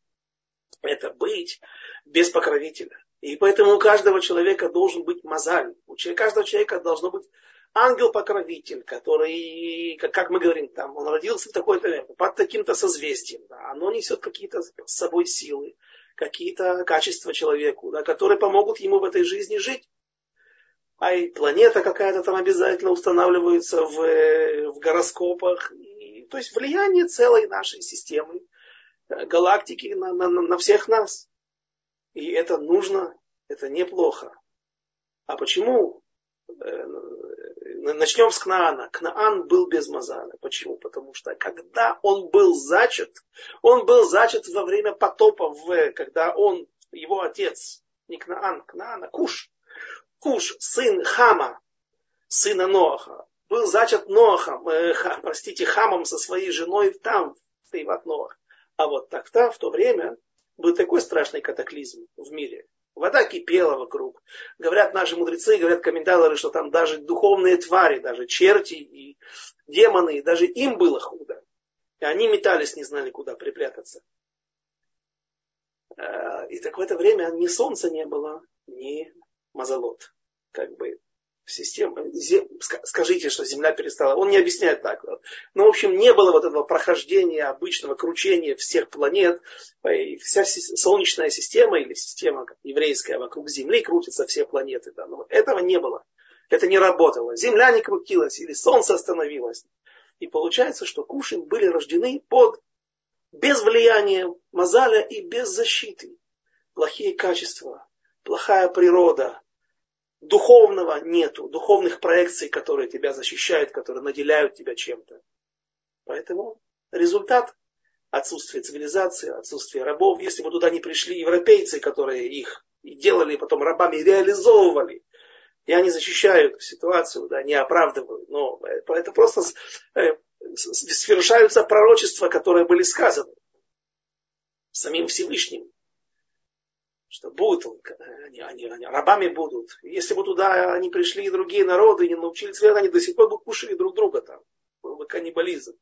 это быть без покровителя. И поэтому у каждого человека должен быть мозаль. У каждого человека должно быть ангел-покровитель, который, как, мы говорим, там, он родился в такой-то под таким-то созвездием. Да, оно несет какие-то с собой силы, какие-то качества человеку, да, которые помогут ему в этой жизни жить. а и планета какая-то там обязательно устанавливается в, в гороскопах. И, то есть влияние целой нашей системы, э, галактики на, на, на всех нас. И это нужно, это неплохо. А почему? Начнем с Кнаана. Кнаан был без Мазана. Почему? Потому что когда он был зачат, он был зачат во время потопа, в, когда он, его отец, не Кнаан, Кнаан, а Куш, Куш, сын Хама, сына Ноаха, был зачат Ноахом, э, ха, простите, Хамом со своей женой там, в Тейват Ноах. А вот так-то в то время был такой страшный катаклизм в мире. Вода кипела вокруг. Говорят наши мудрецы, говорят комментаторы, что там даже духовные твари, даже черти и демоны, даже им было худо. И они метались, не знали, куда припрятаться. Э, и так в это время ни солнца не было, ни мазалот. Как бы система, скажите, что Земля перестала. Он не объясняет так. Но, в общем, не было вот этого прохождения обычного кручения всех планет. И вся Солнечная система или система еврейская вокруг Земли крутится все планеты. Да. Но этого не было. Это не работало. Земля не крутилась или Солнце остановилось. И получается, что Кушин были рождены под без влияния Мазаля и без защиты. Плохие качества, плохая природа, духовного нету, духовных проекций, которые тебя защищают, которые наделяют тебя чем-то. Поэтому результат отсутствие цивилизации, отсутствие рабов. Если бы туда не пришли европейцы, которые их делали потом рабами, реализовывали, и они защищают ситуацию, да, не оправдывают. Но это просто э, свершаются пророчества, которые были сказаны самим Всевышним что будут, они, они, они рабами будут. Если бы туда они пришли и другие народы, и не научились они до сих пор бы кушали друг друга там. Был бы каннибализм.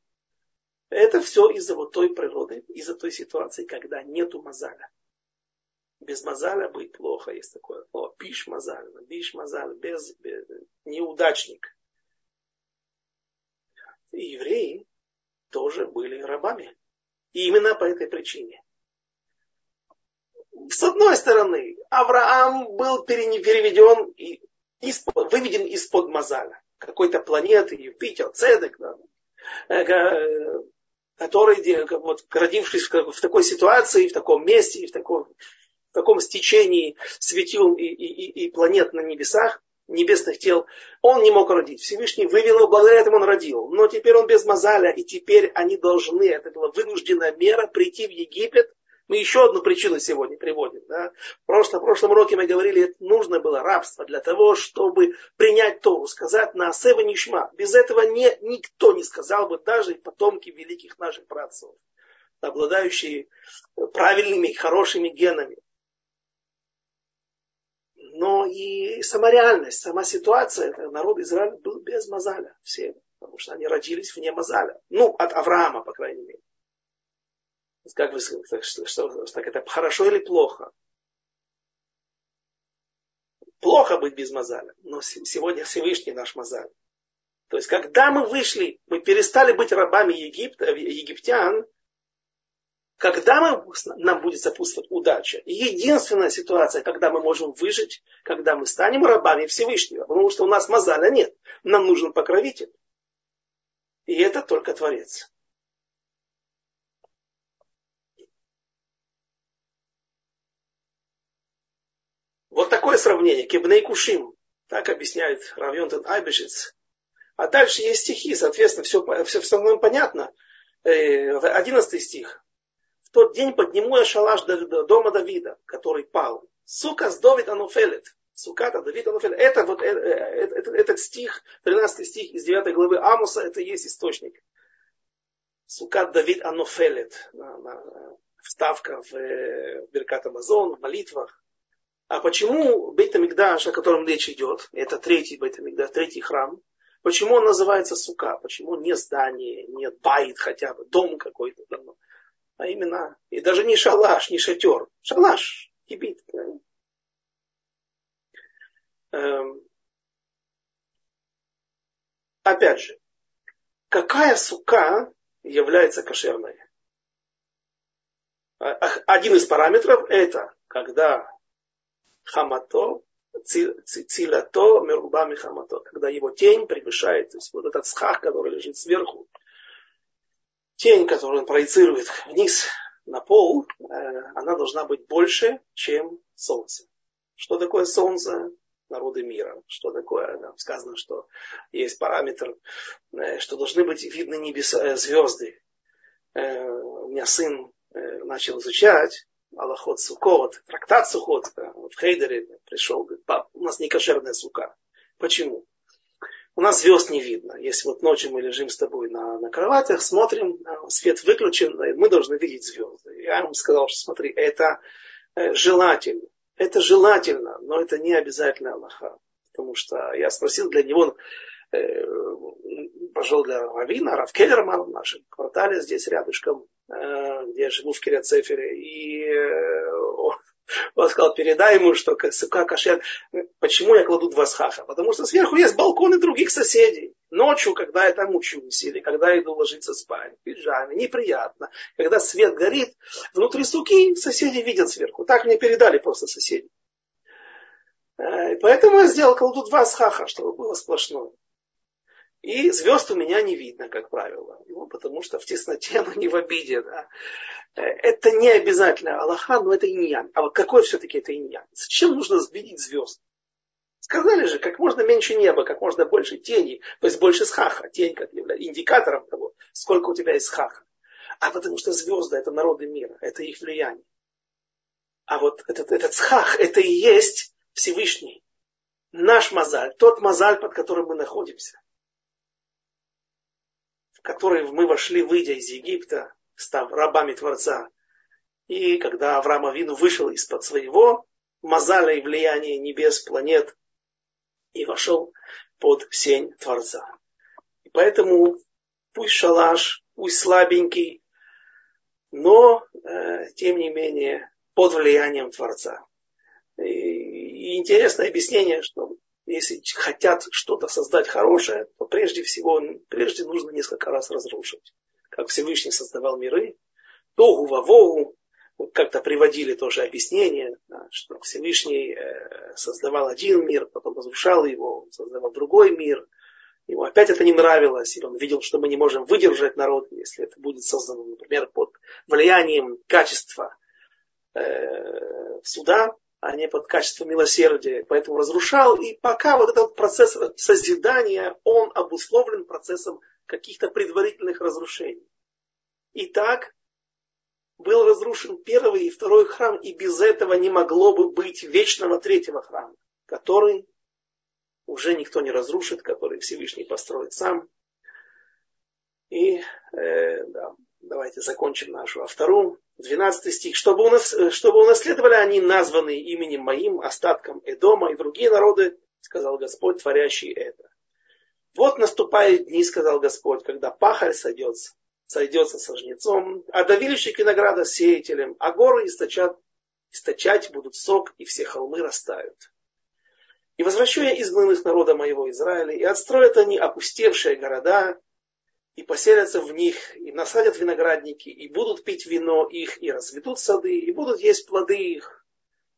Это все из-за вот той природы, из-за той ситуации, когда нету мазаля. Без мазаля быть плохо, есть такое слово. Пиш мазаль, биш мазаль, без, без неудачник. И евреи тоже были рабами. И именно по этой причине с одной стороны, Авраам был переведен, выведен из-под Мазаля, какой-то планеты, Юпитер, Цедек, да, э, который, вот, родившись в такой ситуации, в таком месте, в таком, в таком стечении светил и, и, и планет на небесах, небесных тел, он не мог родить. Всевышний вывел его, благодаря этому он родил. Но теперь он без Мазаля, и теперь они должны, это была вынужденная мера, прийти в Египет мы еще одну причину сегодня приводим. Да? В, прошлом, в прошлом уроке мы говорили, это нужно было рабство для того, чтобы принять Тору, сказать на Асева Нишма. Без этого не, никто не сказал бы, даже потомки великих наших працев, обладающие правильными, хорошими генами. Но и сама реальность, сама ситуация, это народ Израиля был без Мазаля. Все, потому что они родились вне Мазаля. Ну, от Авраама, по крайней мере. Как вы что, что, так это хорошо или плохо? Плохо быть без Мазаля, но сегодня Всевышний наш Мазаль. То есть, когда мы вышли, мы перестали быть рабами Египта, египтян, когда мы, нам будет сопутствовать удача. единственная ситуация, когда мы можем выжить, когда мы станем рабами Всевышнего. Потому что у нас мазаля нет. Нам нужен покровитель. И это только Творец. Вот такое сравнение. Кибней Кушим. Так объясняет Равьонтон Айбешиц. А дальше есть стихи, соответственно, все, все, все равно понятно. Э, одиннадцатый стих. В тот день подниму я шалаш дома Давида, который пал. Сука с Давид Ануфелет. Суката Давид Ануфелет. Это вот э, э, этот стих, 13 стих из 9 главы Амуса, это есть источник. Сукат Давид Ануфелет. Вставка в Беркат Амазон, в молитвах. А почему Бейтамикдаш, о котором речь идет, это третий Бейтамикдаш, третий храм, почему он называется сука? Почему не здание, не байт хотя бы, дом какой-то, а именно, и даже не шалаш, не шатер, шалаш, кибит. Эм, опять же, какая сука является кошерной? А, один из параметров это, когда хамато, цилато меруба михамато, когда его тень превышает, то есть вот этот схах, который лежит сверху, тень, которую он проецирует вниз на пол, э, она должна быть больше, чем солнце. Что такое солнце? Народы мира. Что такое? Там сказано, что есть параметр, э, что должны быть видны небеса, э, звезды. У меня сын начал изучать Аллахот Сукот, трактат Сукот, в Хейдере пришел, говорит, пап, у нас не кошерная сука. Почему? У нас звезд не видно. Если вот ночью мы лежим с тобой на, на кроватях, смотрим, свет выключен, мы должны видеть звезды. Я ему сказал, что смотри, это э, желательно. Это желательно, но это не обязательно Аллаха. Потому что я спросил для него, э, пошел для Равина, Рав Келлерман в нашем квартале здесь рядышком, э, где я живу в Киряцефере. И э, он сказал, передай ему, что сука кашер. Почему я кладу два схаха? Потому что сверху есть балконы других соседей. Ночью, когда я там учусь, или когда я иду ложиться спать, в пиджаме, неприятно. Когда свет горит, внутри суки соседи видят сверху. Так мне передали просто соседи. Э, поэтому я сделал кладу два схаха, чтобы было сплошное. И звезд у меня не видно, как правило. Ну, потому что в тесноте, но не в обиде. Да. Это не обязательно Аллаха, но это иньян. А вот какой все-таки это иньян? Зачем нужно видеть звезд? Сказали же, как можно меньше неба, как можно больше тени, то есть больше схаха. Тень как является индикатором того, сколько у тебя есть схаха. А потому что звезды это народы мира, это их влияние. А вот этот, этот схах, это и есть Всевышний. Наш мазаль, тот мазаль, под которым мы находимся в который мы вошли, выйдя из Египта, став рабами Творца. И когда Авраам Авину вышел из-под своего мазаля и влияния небес, планет, и вошел под сень Творца. И поэтому пусть шалаш, пусть слабенький, но, э, тем не менее, под влиянием Творца. И, и интересное объяснение, что если хотят что-то создать хорошее, то прежде всего, прежде нужно несколько раз разрушить. Как Всевышний создавал миры, Тогу, Вавогу, вот как-то приводили тоже объяснение, что Всевышний э, создавал один мир, потом разрушал его, создавал другой мир. Ему опять это не нравилось, и он видел, что мы не можем выдержать народ, если это будет создано, например, под влиянием качества э, суда, а не под качество милосердия, поэтому разрушал. И пока вот этот процесс созидания, он обусловлен процессом каких-то предварительных разрушений. И так был разрушен первый и второй храм, и без этого не могло бы быть вечного третьего храма, который уже никто не разрушит, который Всевышний построит сам. И э, да, давайте закончим нашу автору. 12 стих. Чтобы, унас, чтобы унаследовали они названные именем моим, остатком Эдома и другие народы, сказал Господь, творящий это. Вот наступают дни, сказал Господь, когда пахарь сойдется, сойдется со жнецом, а давильщик винограда сеятелем, а горы источат, источать будут сок, и все холмы растают. И возвращу я изгнанных народа моего Израиля, и отстроят они опустевшие города, и поселятся в них, и насадят виноградники, и будут пить вино их, и разведут сады, и будут есть плоды их.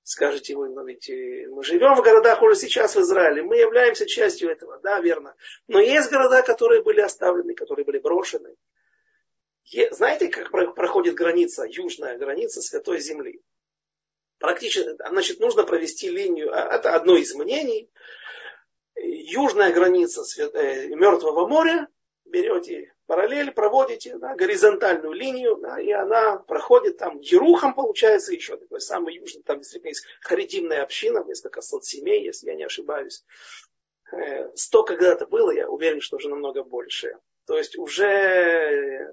Скажете вы, но ведь э, мы живем в городах уже сейчас в Израиле, мы являемся частью этого, да, верно. Но есть города, которые были оставлены, которые были брошены. Знаете, как проходит граница, южная граница Святой Земли? Практически, значит, нужно провести линию, а, это одно из мнений. Южная граница э, Мертвого моря берете параллель, проводите да, горизонтальную линию, да, и она проходит там Ерухом, получается, еще такой самый южный, там действительно есть харитимная община, несколько сот семей, если я не ошибаюсь. Э, сто когда-то было, я уверен, что уже намного больше. То есть уже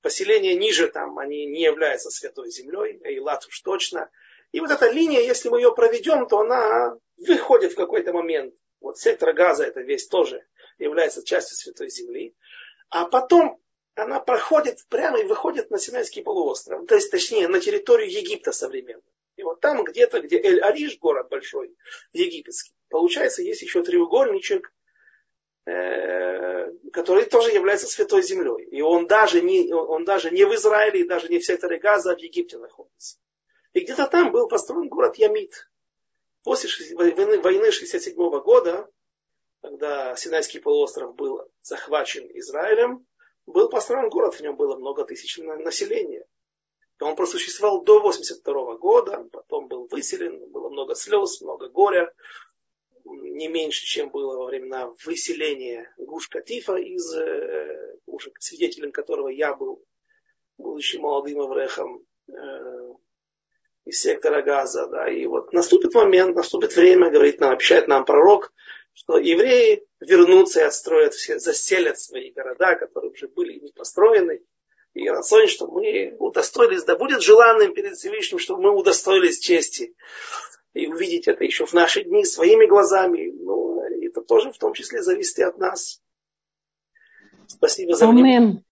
поселения ниже там, они не являются святой землей, Эйлат уж точно. И вот эта линия, если мы ее проведем, то она выходит в какой-то момент. Вот сектор газа это весь тоже является частью Святой Земли. А потом она проходит прямо и выходит на Синайский полуостров. То есть, точнее, на территорию Египта современного. И вот там где-то, где Эль-Ариш, город большой, египетский, получается, есть еще треугольничек, э, который тоже является святой землей. И он даже, не, он даже не в Израиле, и даже не в секторе Газа, а в Египте находится. И где-то там был построен город Ямит. после войны, войны 67 года, когда Синайский полуостров был захвачен Израилем, был построен город, в нем было много тысяч населения. Он просуществовал до 82 года, потом был выселен, было много слез, много горя, не меньше, чем было во времена выселения Гуш-Катифа, из, э, уже свидетелем которого я был, будучи молодым еврехом э, из сектора Газа. Да. И вот наступит момент, наступит время, говорит нам, обещает нам пророк, что евреи вернутся и отстроят все, заселят свои города, которые уже были не построены. И Расон, что мы удостоились, да будет желанным перед Всевышним, чтобы мы удостоились чести. И увидеть это еще в наши дни своими глазами. Ну, это тоже в том числе зависит и от нас. Спасибо за внимание.